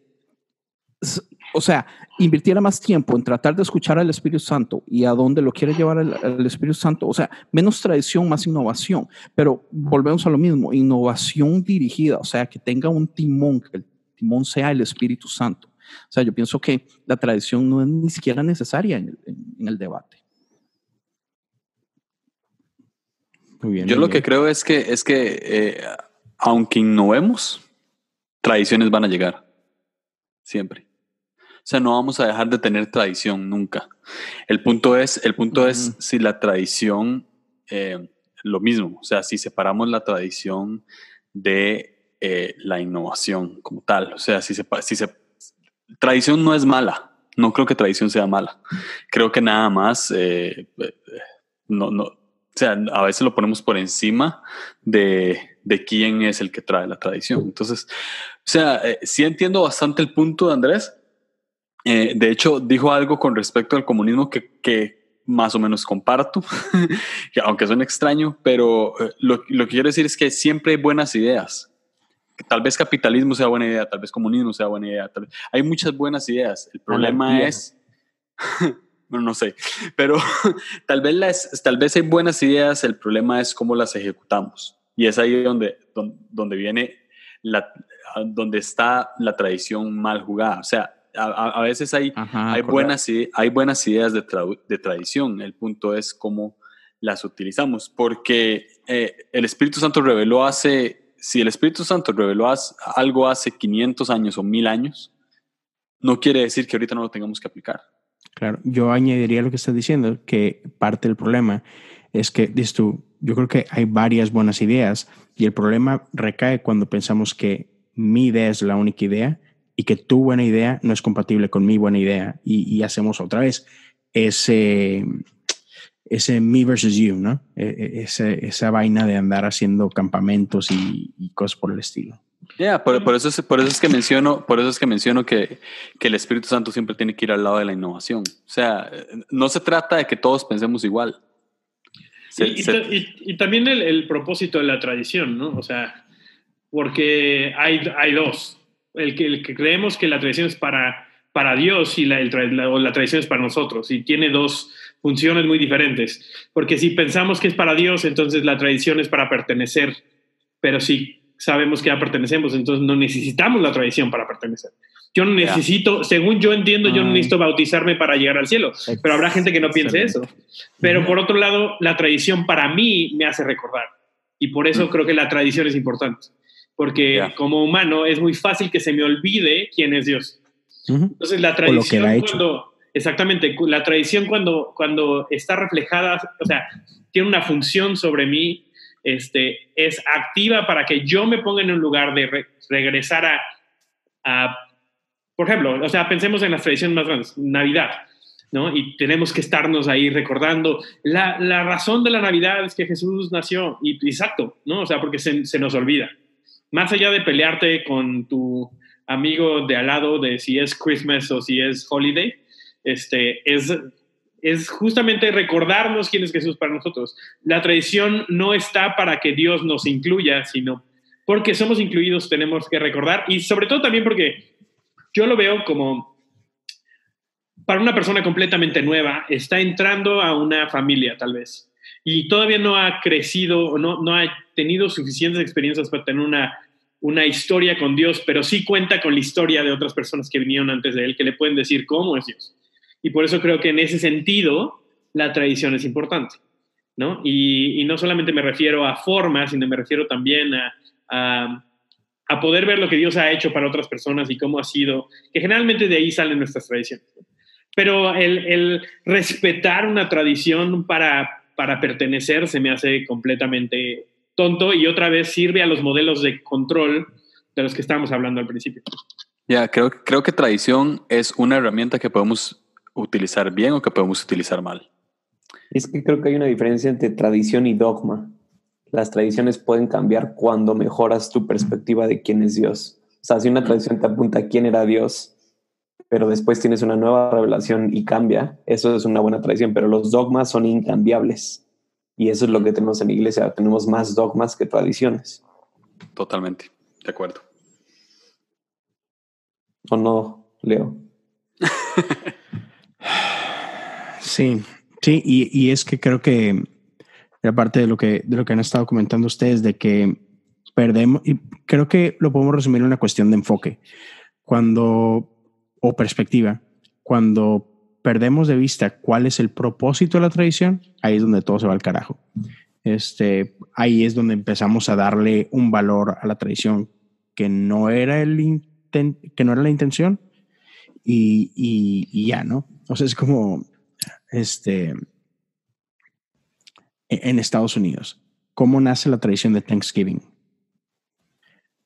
I: o sea, invirtiera más tiempo en tratar de escuchar al Espíritu Santo y a dónde lo quiere llevar el, Espíritu Santo, o sea, menos tradición, más innovación, pero volvemos a lo mismo, innovación dirigida, o sea, que tenga un timón, que el timón sea el Espíritu Santo. O sea, yo pienso que la tradición no es ni siquiera necesaria en el, en el debate.
H: Muy bien, yo lo que creo es que, es que eh, aunque innovemos, tradiciones van a llegar. Siempre. O sea, no vamos a dejar de tener tradición nunca. El punto es, el punto uh -huh. es si la tradición, eh, lo mismo, o sea, si separamos la tradición de eh, la innovación como tal. O sea, si se, si se... Tradición no es mala. No creo que tradición sea mala. Creo que nada más... Eh, no, no, o sea, a veces lo ponemos por encima de, de quién es el que trae la tradición. Entonces, o sea, eh, sí entiendo bastante el punto de Andrés. Eh, de hecho, dijo algo con respecto al comunismo que, que más o menos comparto, [laughs] aunque suene extraño, pero eh, lo, lo que quiero decir es que siempre hay buenas ideas tal vez capitalismo sea buena idea, tal vez comunismo sea buena idea. Vez, hay muchas buenas ideas. El problema Anarquía. es, [laughs] bueno, no sé, pero [laughs] tal vez, las, tal vez hay buenas ideas, el problema es cómo las ejecutamos. Y es ahí donde, donde, donde viene, la, donde está la tradición mal jugada. O sea, a, a veces hay, Ajá, hay, buenas, hay buenas ideas de, tra de tradición. El punto es cómo las utilizamos, porque eh, el Espíritu Santo reveló hace si el Espíritu Santo reveló algo hace 500 años o 1000 años, no quiere decir que ahorita no lo tengamos que aplicar.
B: Claro, yo añadiría lo que estás diciendo, que parte del problema es que, dices tú, yo creo que hay varias buenas ideas y el problema recae cuando pensamos que mi idea es la única idea y que tu buena idea no es compatible con mi buena idea y, y hacemos otra vez ese ese me versus you, ¿no? E, e, ese, esa vaina de andar haciendo campamentos y, y cosas por el estilo.
H: Ya, yeah, por, por, eso es, por eso es que menciono, por eso es que menciono que, que el Espíritu Santo siempre tiene que ir al lado de la innovación. O sea, no se trata de que todos pensemos igual.
J: Se, y, se... y, y, también el, el, propósito de la tradición, ¿no? O sea, porque hay, hay dos. El que, el que creemos que la tradición es para, para Dios y la, el, la, la tradición es para nosotros. Y tiene dos, funciones muy diferentes. Porque si pensamos que es para Dios, entonces la tradición es para pertenecer. Pero si sabemos que ya pertenecemos, entonces no necesitamos la tradición para pertenecer. Yo no necesito, yeah. según yo entiendo, yo no necesito bautizarme para llegar al cielo, pero habrá gente que no piense eso. Pero por otro lado, la tradición para mí me hace recordar. Y por eso mm. creo que la tradición es importante. Porque yeah. como humano es muy fácil que se me olvide quién es Dios. Entonces la tradición cuando, Exactamente, la tradición cuando, cuando está reflejada, o sea, tiene una función sobre mí, este, es activa para que yo me ponga en un lugar de re regresar a, a, por ejemplo, o sea, pensemos en las tradiciones más grandes, Navidad. ¿no? Y tenemos que estarnos ahí recordando. La, la razón de la Navidad es que Jesús nació, y exacto, ¿no? O sea, porque se, se nos olvida. Más allá de pelearte con tu amigo de al lado de si es Christmas o si es Holiday, este, es, es justamente recordarnos quién es Jesús para nosotros. La tradición no está para que Dios nos incluya, sino porque somos incluidos tenemos que recordar y sobre todo también porque yo lo veo como para una persona completamente nueva, está entrando a una familia tal vez y todavía no ha crecido o no, no ha tenido suficientes experiencias para tener una, una historia con Dios, pero sí cuenta con la historia de otras personas que vinieron antes de él, que le pueden decir cómo es Dios. Y por eso creo que en ese sentido la tradición es importante, ¿no? Y, no solamente me refiero a formas, sino me refiero también a, a, poder ver lo que Dios ha hecho para otras personas y cómo ha sido, que generalmente de ahí salen nuestras tradiciones. Pero el, el respetar una tradición para, para pertenecer se me hace completamente tonto y otra vez sirve a los modelos de control de los que estábamos hablando al principio.
H: Ya, creo, creo que tradición es una herramienta que podemos utilizar bien o que podemos utilizar mal.
D: Es que creo que hay una diferencia entre tradición y dogma. Las tradiciones pueden cambiar cuando mejoras tu perspectiva de quién es Dios. O sea, si una tradición te apunta a quién era Dios, pero después tienes una nueva revelación y cambia, eso es una buena tradición, pero los dogmas son incambiables. Y eso es lo que tenemos en la iglesia, tenemos más dogmas que tradiciones.
H: Totalmente, de acuerdo.
D: ¿O no, Leo? [laughs]
B: Sí, sí, y, es que creo que, aparte de lo que, de lo que han estado comentando ustedes, de que perdemos, y creo que lo podemos resumir en una cuestión de enfoque, cuando, o perspectiva, cuando perdemos de vista cuál es el propósito de la tradición, ahí es donde todo se va al carajo. Este, ahí es donde empezamos a darle un valor a la tradición que no era, el que no era la intención y, y ya, ¿no? O sea, es como, este, e-, en Estados Unidos. ¿Cómo nace la tradición de Thanksgiving?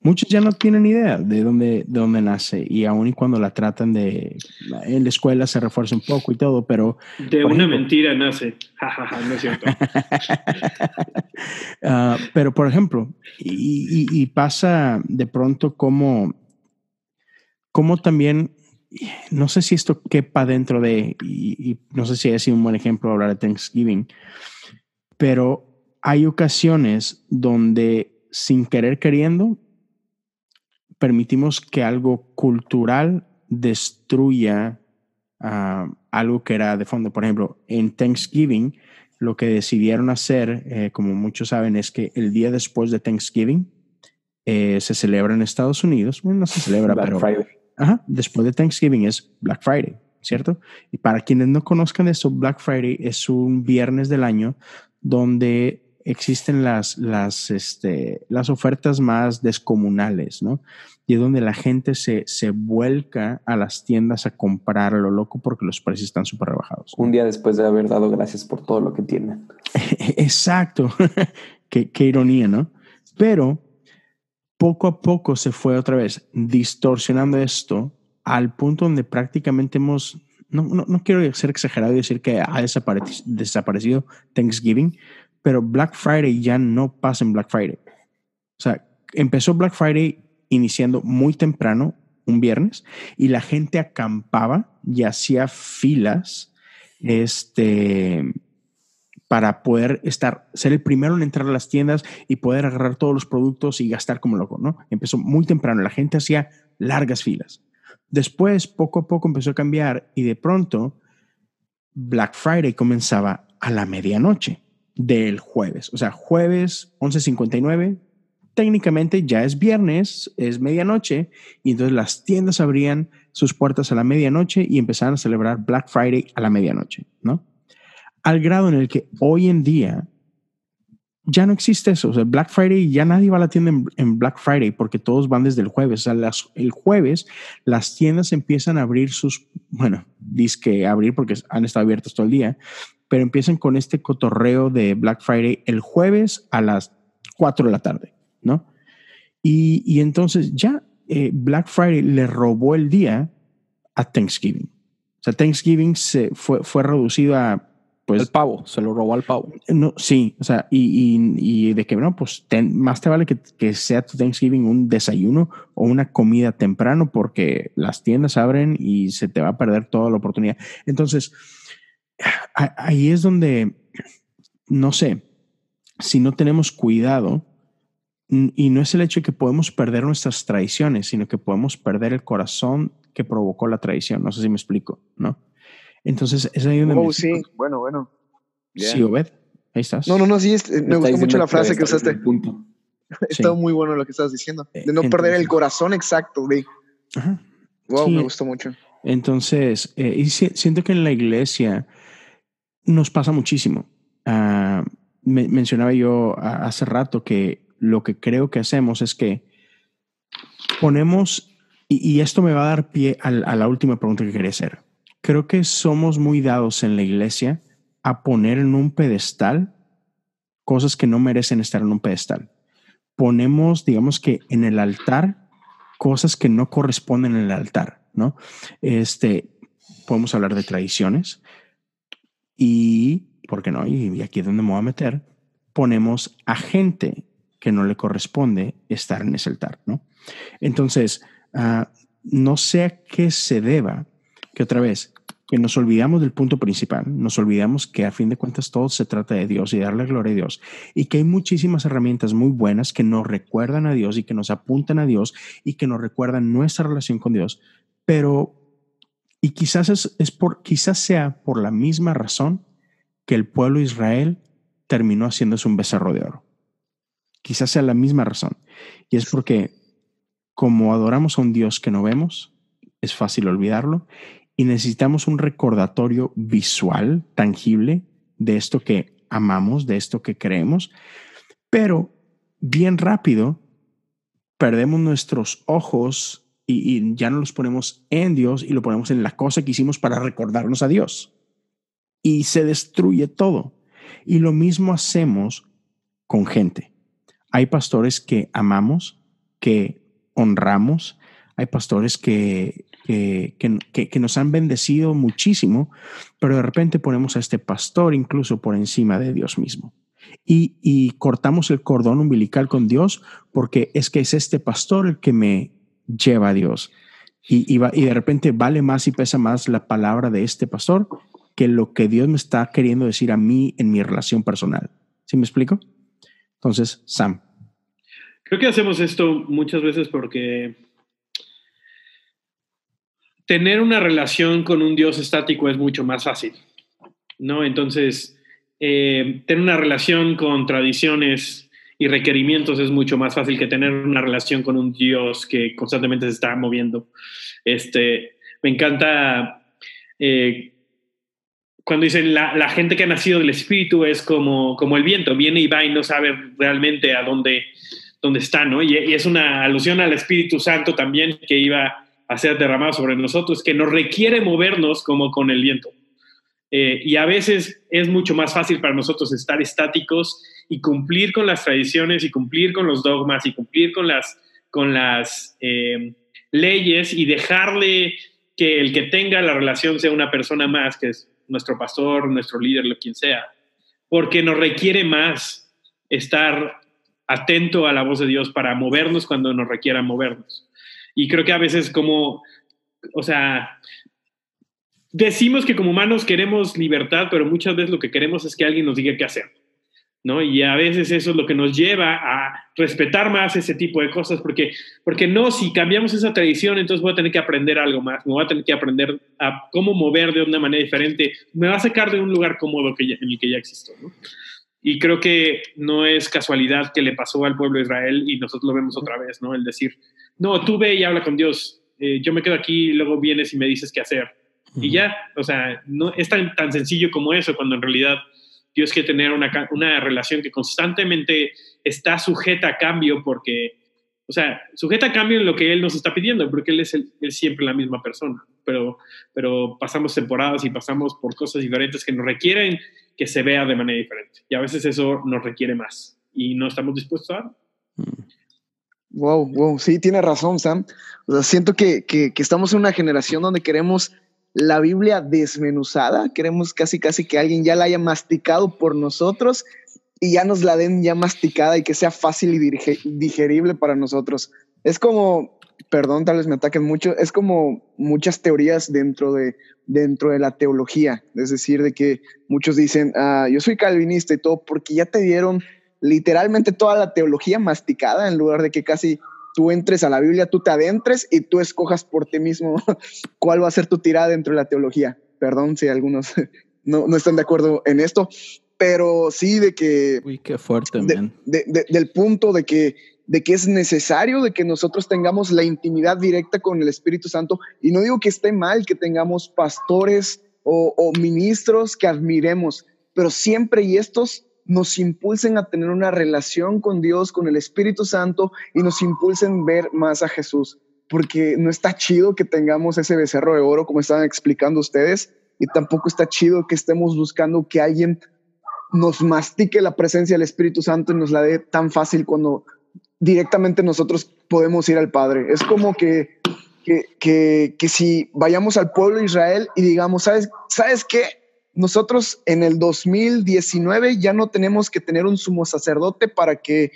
B: Muchos ya no tienen idea de dónde, de dónde nace y aún y cuando la tratan de... En la escuela se refuerza un poco y todo, pero...
J: De una mentira nace. [laughs] no es cierto. [laughs]
B: Ah, pero, por ejemplo, y, y, pasa de pronto como, como también no sé si esto quepa dentro de, y, no sé si ha sido un buen ejemplo hablar de Thanksgiving, pero hay ocasiones donde sin querer queriendo permitimos que algo cultural destruya ah, algo que era de fondo. Por ejemplo, en Thanksgiving, lo que decidieron hacer, eh, como muchos saben, es que el día después de Thanksgiving eh, se celebra en Estados Unidos. Bueno, no se celebra, pero después de Thanksgiving es Black Friday, ¿cierto? Y para quienes no conozcan eso, Black Friday es un viernes del año donde existen las, las, este, las ofertas más descomunales, ¿no? Y es donde la gente se, se vuelca a las tiendas a comprar a lo loco porque los precios están súper rebajados.
D: Un día después de haber dado gracias por todo lo que tienen. [laughs]
B: Exacto. [laughs] qué, qué ironía, ¿no? Pero poco a poco se fue otra vez distorsionando esto al punto donde prácticamente hemos, no, no, quiero ser exagerado y decir que ha desaparecido, Thanksgiving, pero Black Friday ya no pasa en Black Friday. O sea, empezó Black Friday iniciando muy temprano, un viernes, y la gente acampaba y hacía filas este, para poder estar, ser el primero en entrar a las tiendas y poder agarrar todos los productos y gastar como loco, ¿no? Empezó muy temprano, la gente hacía largas filas. Después, poco a poco empezó a cambiar y de pronto Black Friday comenzaba a la medianoche del jueves, o sea, jueves 11:59, técnicamente ya es viernes, es medianoche, y entonces las tiendas abrían sus puertas a la medianoche y empezaban a celebrar Black Friday a la medianoche, ¿no? Al grado en el que hoy en día ya no existe eso. O sea, Black Friday, ya nadie va a la tienda en, Black Friday porque todos van desde el jueves. El jueves las tiendas empiezan a abrir sus, bueno, que abrir porque han estado abiertas todo el día, pero empiezan con este cotorreo de Black Friday el jueves a las 4 de la tarde, ¿no? Y, entonces ya eh, Black Friday le robó el día a Thanksgiving. O sea, Thanksgiving se fue, fue reducido a pues
I: el pavo, se lo robó al pavo.
B: No, sí, o sea, y, y, de que no, pues más te vale que, que, sea tu Thanksgiving un desayuno o una comida temprano porque las tiendas abren y se te va a perder toda la oportunidad. Entonces, ahí es donde, no sé, si no tenemos cuidado, y no es el hecho de que podemos perder nuestras tradiciones, sino que podemos perder el corazón que provocó la tradición. No sé si me explico, ¿no? Entonces, es ahí donde...
E: Oh, sí, bueno, bueno.
B: Sí, Obed, ahí estás.
E: No, no, no, sí, me gustó mucho la frase que, usaste. Punto. [laughs] Está muy bueno lo que estás diciendo. De no perder el corazón exacto de... Wow, me gustó mucho.
B: Entonces, eh, y siento que en la iglesia nos pasa muchísimo. Uh, mencionaba yo hace rato que lo que creo que hacemos es que ponemos, y, esto me va a dar pie a, a la última pregunta que quería hacer. Creo que somos muy dados en la iglesia a poner en un pedestal cosas que no merecen estar en un pedestal. Ponemos, digamos que en el altar, cosas que no corresponden en el altar, ¿no? Este, podemos hablar de tradiciones y ¿por qué no? Y aquí es donde me voy a meter, ponemos a gente que no le corresponde estar en ese altar, ¿no? Entonces, uh, no sé a qué se deba que otra vez, que nos olvidamos del punto principal, nos olvidamos que a fin de cuentas todo se trata de Dios y darle gloria a Dios y que hay muchísimas herramientas muy buenas que nos recuerdan a Dios y que nos apuntan a Dios y que nos recuerdan nuestra relación con Dios, pero y quizás es, es por quizás sea por la misma razón que el pueblo de Israel terminó haciéndose un becerro de oro. Quizás sea la misma razón. Y es porque como adoramos a un Dios que no vemos, es fácil olvidarlo y necesitamos un recordatorio visual, tangible, de esto que amamos, de esto que creemos, pero bien rápido perdemos nuestros ojos y, y, ya no los ponemos en Dios y lo ponemos en la cosa que hicimos para recordarnos a Dios y se destruye todo. Y lo mismo hacemos con gente. Hay pastores que amamos, que honramos, hay pastores que, que, que, nos han bendecido muchísimo, pero de repente ponemos a este pastor incluso por encima de Dios mismo. Y, y cortamos el cordón umbilical con Dios porque es que es este pastor el que me lleva a Dios. Y, y, y de repente vale más y pesa más la palabra de este pastor que lo que Dios me está queriendo decir a mí en mi relación personal. ¿Sí me explico? Entonces, Sam.
J: Creo que hacemos esto muchas veces porque tener una relación con un Dios estático es mucho más fácil, ¿no? Entonces, eh, tener una relación con tradiciones y requerimientos es mucho más fácil que tener una relación con un Dios que constantemente se está moviendo. Este, me encanta eh, cuando dicen la, gente que ha nacido del Espíritu es como, como el viento, viene y va y no sabe realmente a dónde, dónde está, ¿no? Y, es una alusión al Espíritu Santo también que iba a ser sobre nosotros, que nos requiere movernos como con el viento. Eh, y a veces es mucho más fácil para nosotros estar estáticos y cumplir con las tradiciones y cumplir con los dogmas y cumplir con las, con las eh, leyes y dejarle que el que tenga la relación sea una persona más, que es nuestro pastor, nuestro líder, lo quien sea, porque nos requiere más estar atento a la voz de Dios para movernos cuando nos requiera movernos. Y creo que a veces como, o sea, decimos que como humanos queremos libertad, pero muchas veces lo que queremos es que alguien nos diga qué hacer. ¿no? Y a veces eso es lo que nos lleva a respetar más ese tipo de cosas, porque, porque no, si cambiamos esa tradición, entonces voy a tener que aprender algo más, me voy a tener que aprender a cómo mover de una manera diferente, me va a sacar de un lugar cómodo que en el que ya existo, ¿no? Y creo que no es casualidad que le pasó al pueblo de Israel y nosotros lo vemos otra vez, ¿no? El decir, no, tú ve y habla con Dios, eh, yo me quedo aquí y luego vienes y me dices qué hacer. Y ya, o sea, no es tan, tan sencillo como eso, cuando en realidad Dios quiere tener una, una relación que constantemente está sujeta a cambio porque, o sea, sujeta a cambio en lo que Él nos está pidiendo, porque Él es, siempre la misma persona, pero, pero pasamos temporadas y pasamos por cosas diferentes que nos requieren que se vea de manera diferente. Y a veces eso nos requiere más y no estamos dispuestos a
E: Wow, wow, sí, tiene razón, Sam. O sea, siento que, que, que, estamos en una generación donde queremos la Biblia desmenuzada, queremos casi casi que alguien ya la haya masticado por nosotros y ya nos la den ya masticada y que sea fácil y digerible para nosotros. Es como, perdón, tal vez me ataquen mucho, es como muchas teorías dentro de, dentro de la teología, es decir, de que muchos dicen, ah, yo soy calvinista y todo, porque ya te dieron literalmente toda la teología masticada en lugar de que casi tú entres a la Biblia, tú te adentres y tú escojas por ti mismo [laughs] cuál va a ser tu tirada dentro de la teología. Perdón si algunos [laughs] no, no están de acuerdo en esto, pero sí de que...
I: Uy, qué fuerte,
E: del punto de que, de que es necesario de que nosotros tengamos la intimidad directa con el Espíritu Santo. Y no digo que esté mal que tengamos pastores o, ministros que admiremos, pero siempre y estos nos impulsen a tener una relación con Dios, con el Espíritu Santo y nos impulsen ver más a Jesús. Porque no está chido que tengamos ese becerro de oro, como estaban explicando ustedes, y tampoco está chido que estemos buscando que alguien nos mastique la presencia del Espíritu Santo y nos la dé tan fácil cuando directamente nosotros podemos ir al Padre. Es como que, que, que, si vayamos al pueblo de Israel y digamos, ¿sabes, ¿sabes qué? Nosotros en el 2019 ya no tenemos que tener un sumo sacerdote para que,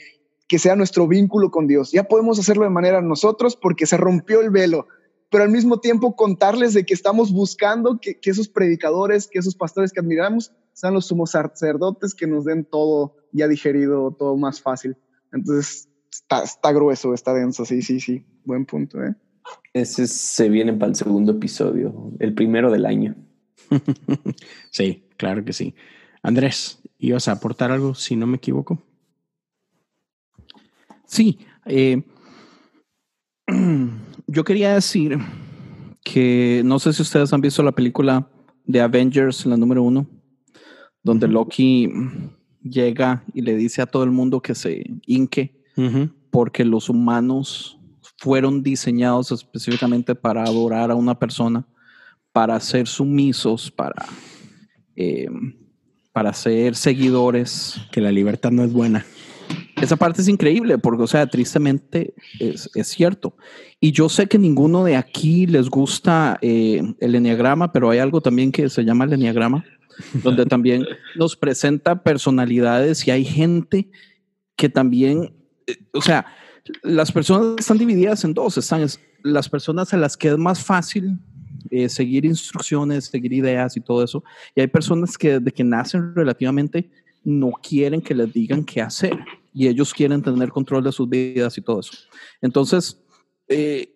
E: que sea nuestro vínculo con Dios. Ya podemos hacerlo de manera nosotros porque se rompió el velo pero al mismo tiempo contarles de que estamos buscando que, que, esos predicadores, que esos pastores que admiramos, sean los sumos sacerdotes que nos den todo ya digerido, todo más fácil. Entonces, está, está grueso, está denso, sí, sí, sí. Buen punto, ¿eh?
D: Ese se viene para el segundo episodio, el primero del año. [laughs]
B: sí, claro que sí. Andrés, ¿ibas a aportar algo si no me equivoco?
I: Sí, eh, [clears throat] yo quería decir que no sé si ustedes han visto la película de Avengers, la número uno donde Loki llega y le dice a todo el mundo que se porque los humanos fueron diseñados específicamente para adorar a una persona, para ser sumisos, para, eh, para ser seguidores.
B: Que la libertad no es buena.
I: Esa parte es increíble porque, o sea, tristemente es, es cierto. Y yo sé que ninguno de aquí les gusta eh, el enneagrama, pero hay algo también que se llama el enneagrama donde también [laughs] nos presenta personalidades y hay gente que también, o sea, las personas están divididas en dos, están las personas a las que es más fácil eh, seguir instrucciones, seguir ideas y todo eso, y hay personas que desde que nacen relativamente no quieren que les digan qué hacer y ellos quieren tener control de sus vidas y todo eso. Entonces, eh,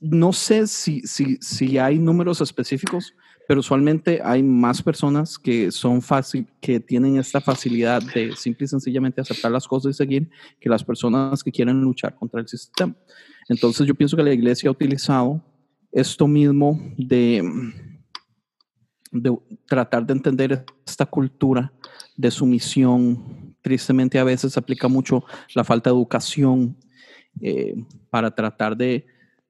I: no sé si, si, si hay números específicos, pero usualmente hay más personas que son fácil, que tienen esta facilidad de simple y sencillamente aceptar las cosas y seguir, que las personas que quieren luchar contra el sistema. Entonces yo pienso que la iglesia ha utilizado esto mismo de, tratar de entender esta cultura de sumisión. Tristemente a veces aplica mucho la falta de educación eh, para tratar de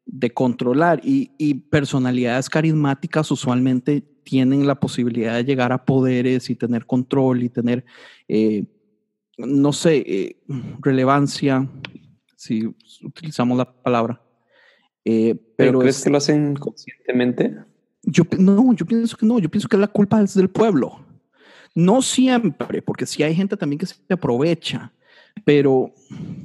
I: de controlar y, personalidades carismáticas usualmente tienen la posibilidad de llegar a poderes y tener control y tener, eh, no sé, eh, relevancia, si utilizamos la palabra.
D: Eh, pero, crees que lo hacen conscientemente?
I: Yo, no, yo pienso que no, yo pienso que la culpa es del pueblo. No siempre, porque sí hay gente también que se aprovecha, pero,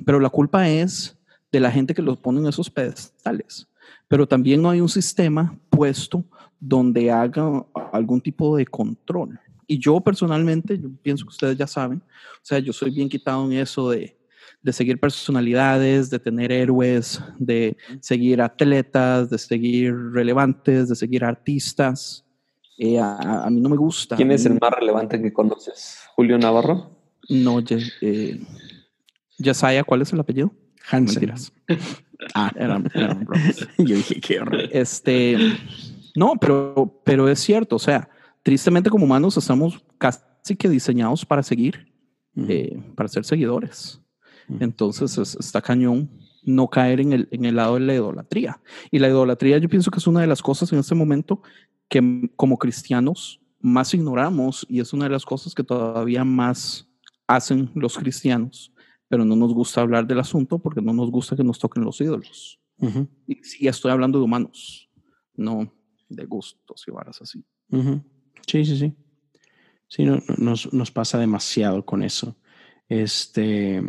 I: pero la culpa es de la gente que los pone en esos pedestales. Pero también no hay un sistema puesto donde haga algún tipo de control. Y yo personalmente, yo pienso que ustedes ya saben, o sea, yo soy bien quitado en eso de, de seguir personalidades, de tener héroes, de seguir atletas, de seguir relevantes, de seguir artistas. Eh, a, mí no me gusta.
D: ¿Quién es el más relevante que conoces? ¿Julio Navarro?
I: No, eh, Yesaya, ¿cuál es el apellido?
B: Hansen.
I: ah, era, [laughs] Yo dije, qué horror. Este, no, pero, pero es cierto. O sea, tristemente como humanos estamos casi que diseñados para seguir, eh, para ser seguidores. Entonces está cañón no caer en el, en el lado de la idolatría. Y la idolatría yo pienso que es una de las cosas en este momento que como cristianos más ignoramos y es una de las cosas que todavía más hacen los cristianos pero no nos gusta hablar del asunto porque no nos gusta que nos toquen los ídolos. y, estoy hablando de humanos, no, de gustos y varas así.
B: Sí, sí, sí. Sí, no, nos, nos, pasa demasiado con eso. Este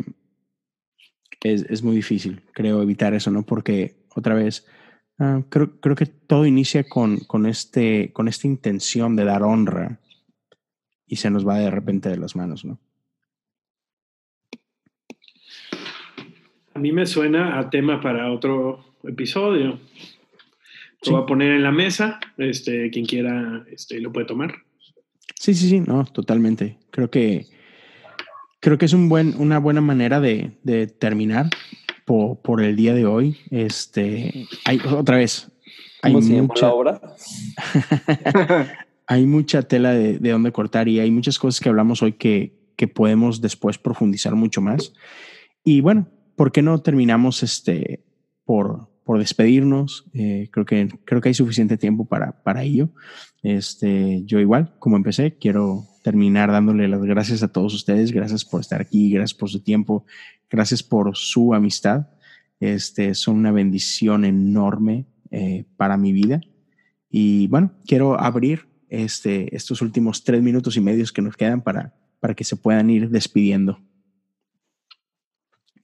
B: es, es, muy difícil, creo, evitar eso, ¿no? Porque otra vez, uh, creo, creo, que todo inicia con, con, este, con esta intención de dar honra y se nos va de repente de las manos, ¿no?
J: A mí me suena a tema para otro episodio. Lo voy a poner en la mesa. Este, quien quiera este, lo puede tomar.
B: Sí, sí, sí, no, totalmente. Creo que creo que es un buen, una buena manera de, de terminar por, por, el día de hoy. Este, hay otra vez. Hay mucha,
D: obra? [laughs]
B: hay mucha tela de, de dónde cortar y hay muchas cosas que hablamos hoy que, que podemos después profundizar mucho más. Y bueno, ¿por qué no terminamos este por, por despedirnos? Eh, creo, que, creo que hay suficiente tiempo para, para ello. Este, yo igual, como empecé, quiero terminar dándole las gracias a todos ustedes. Gracias por estar aquí, gracias por su tiempo, gracias por su amistad. Este, son una bendición enorme eh, para mi vida. Y bueno, quiero abrir este, estos últimos tres minutos y medios que nos quedan para, para que se puedan ir despidiendo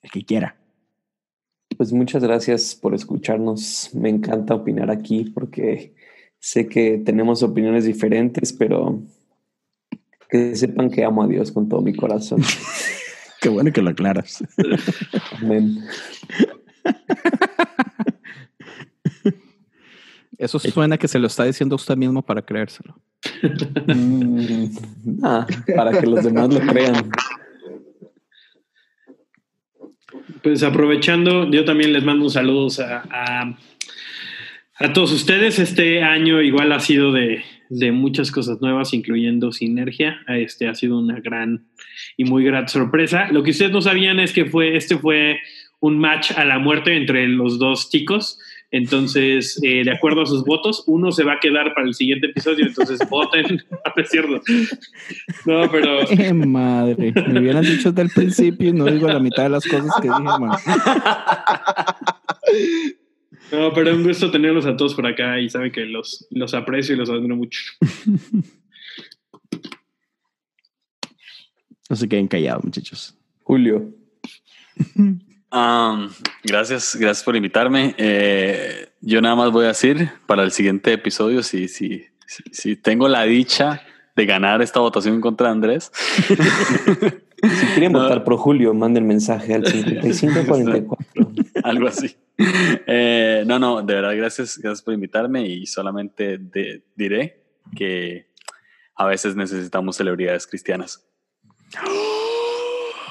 B: el que quiera.
D: Pues muchas gracias por escucharnos. Me encanta opinar aquí porque sé que tenemos opiniones diferentes, pero que sepan que amo a Dios con todo mi corazón. [laughs]
B: Qué bueno que lo aclaras.
D: Amén.
I: Eso suena que se lo está diciendo usted mismo para creérselo.
D: Mm, ah, para que los demás lo crean.
J: Pues aprovechando, yo también les mando un saludo a, a, a, todos ustedes. Este año igual ha sido de, de, muchas cosas nuevas, incluyendo Sinergia. Este ha sido una gran y muy grata sorpresa. Lo que ustedes no sabían es que fue, este fue un match a la muerte entre los dos chicos. Entonces, eh, de acuerdo a sus votos, uno se va a quedar para el siguiente episodio, entonces [laughs] voten. es cierto. No, pero. [laughs]
I: Eh, madre, me hubieran dicho desde el principio y no digo la mitad de las cosas que dije, man. [laughs]
J: No, pero un gusto tenerlos a todos por acá y saben que los, los aprecio y los admiro mucho.
B: No se queden callados, muchachos.
D: Julio.
H: Um, gracias, gracias por invitarme. Eh, yo nada más voy a decir para el siguiente episodio, si, si, si, si tengo la dicha de ganar esta votación contra Andrés. [laughs]
D: si quieren [laughs] no. votar pro Julio, manden mensaje al 5544. [laughs]
H: Algo así. Eh, no, no, de verdad, gracias, gracias por invitarme y solamente de, diré que a veces necesitamos celebridades cristianas.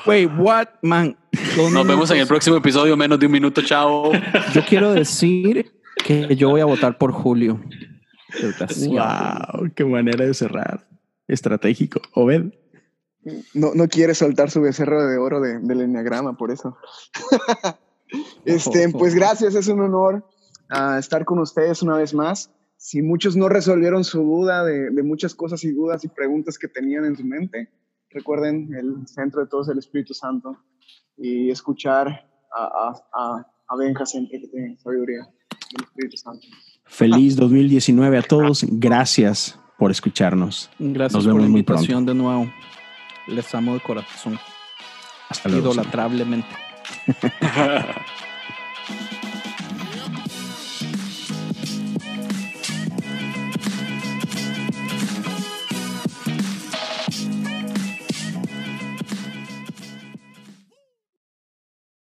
I: Wait, what, man?
H: Nos vemos en el próximo episodio, menos de un minuto, chao.
I: Yo quiero decir que yo voy a votar por Julio.
B: Wow, qué manera de cerrar. Estratégico. Obed.
E: No, no quiere soltar su becerro de oro de, del enneagrama, por eso. [laughs] este, pues gracias, es un honor uh, estar con ustedes una vez más. Si muchos no resolvieron su duda de, de muchas cosas y dudas y preguntas que tenían en su mente, recuerden, el centro de todo es el Espíritu Santo y escuchar a, a, a, a Benja siempre que tiene sabiduría del Espíritu Santo.
B: Feliz 2019 a todos. Gracias por escucharnos.
I: Gracias
B: Nos
I: por
B: vemos
I: la
B: muy
I: invitación
B: pronto.
I: de nuevo. Les amo de corazón.
B: Hasta luego.
I: Idolatrablemente. [laughs]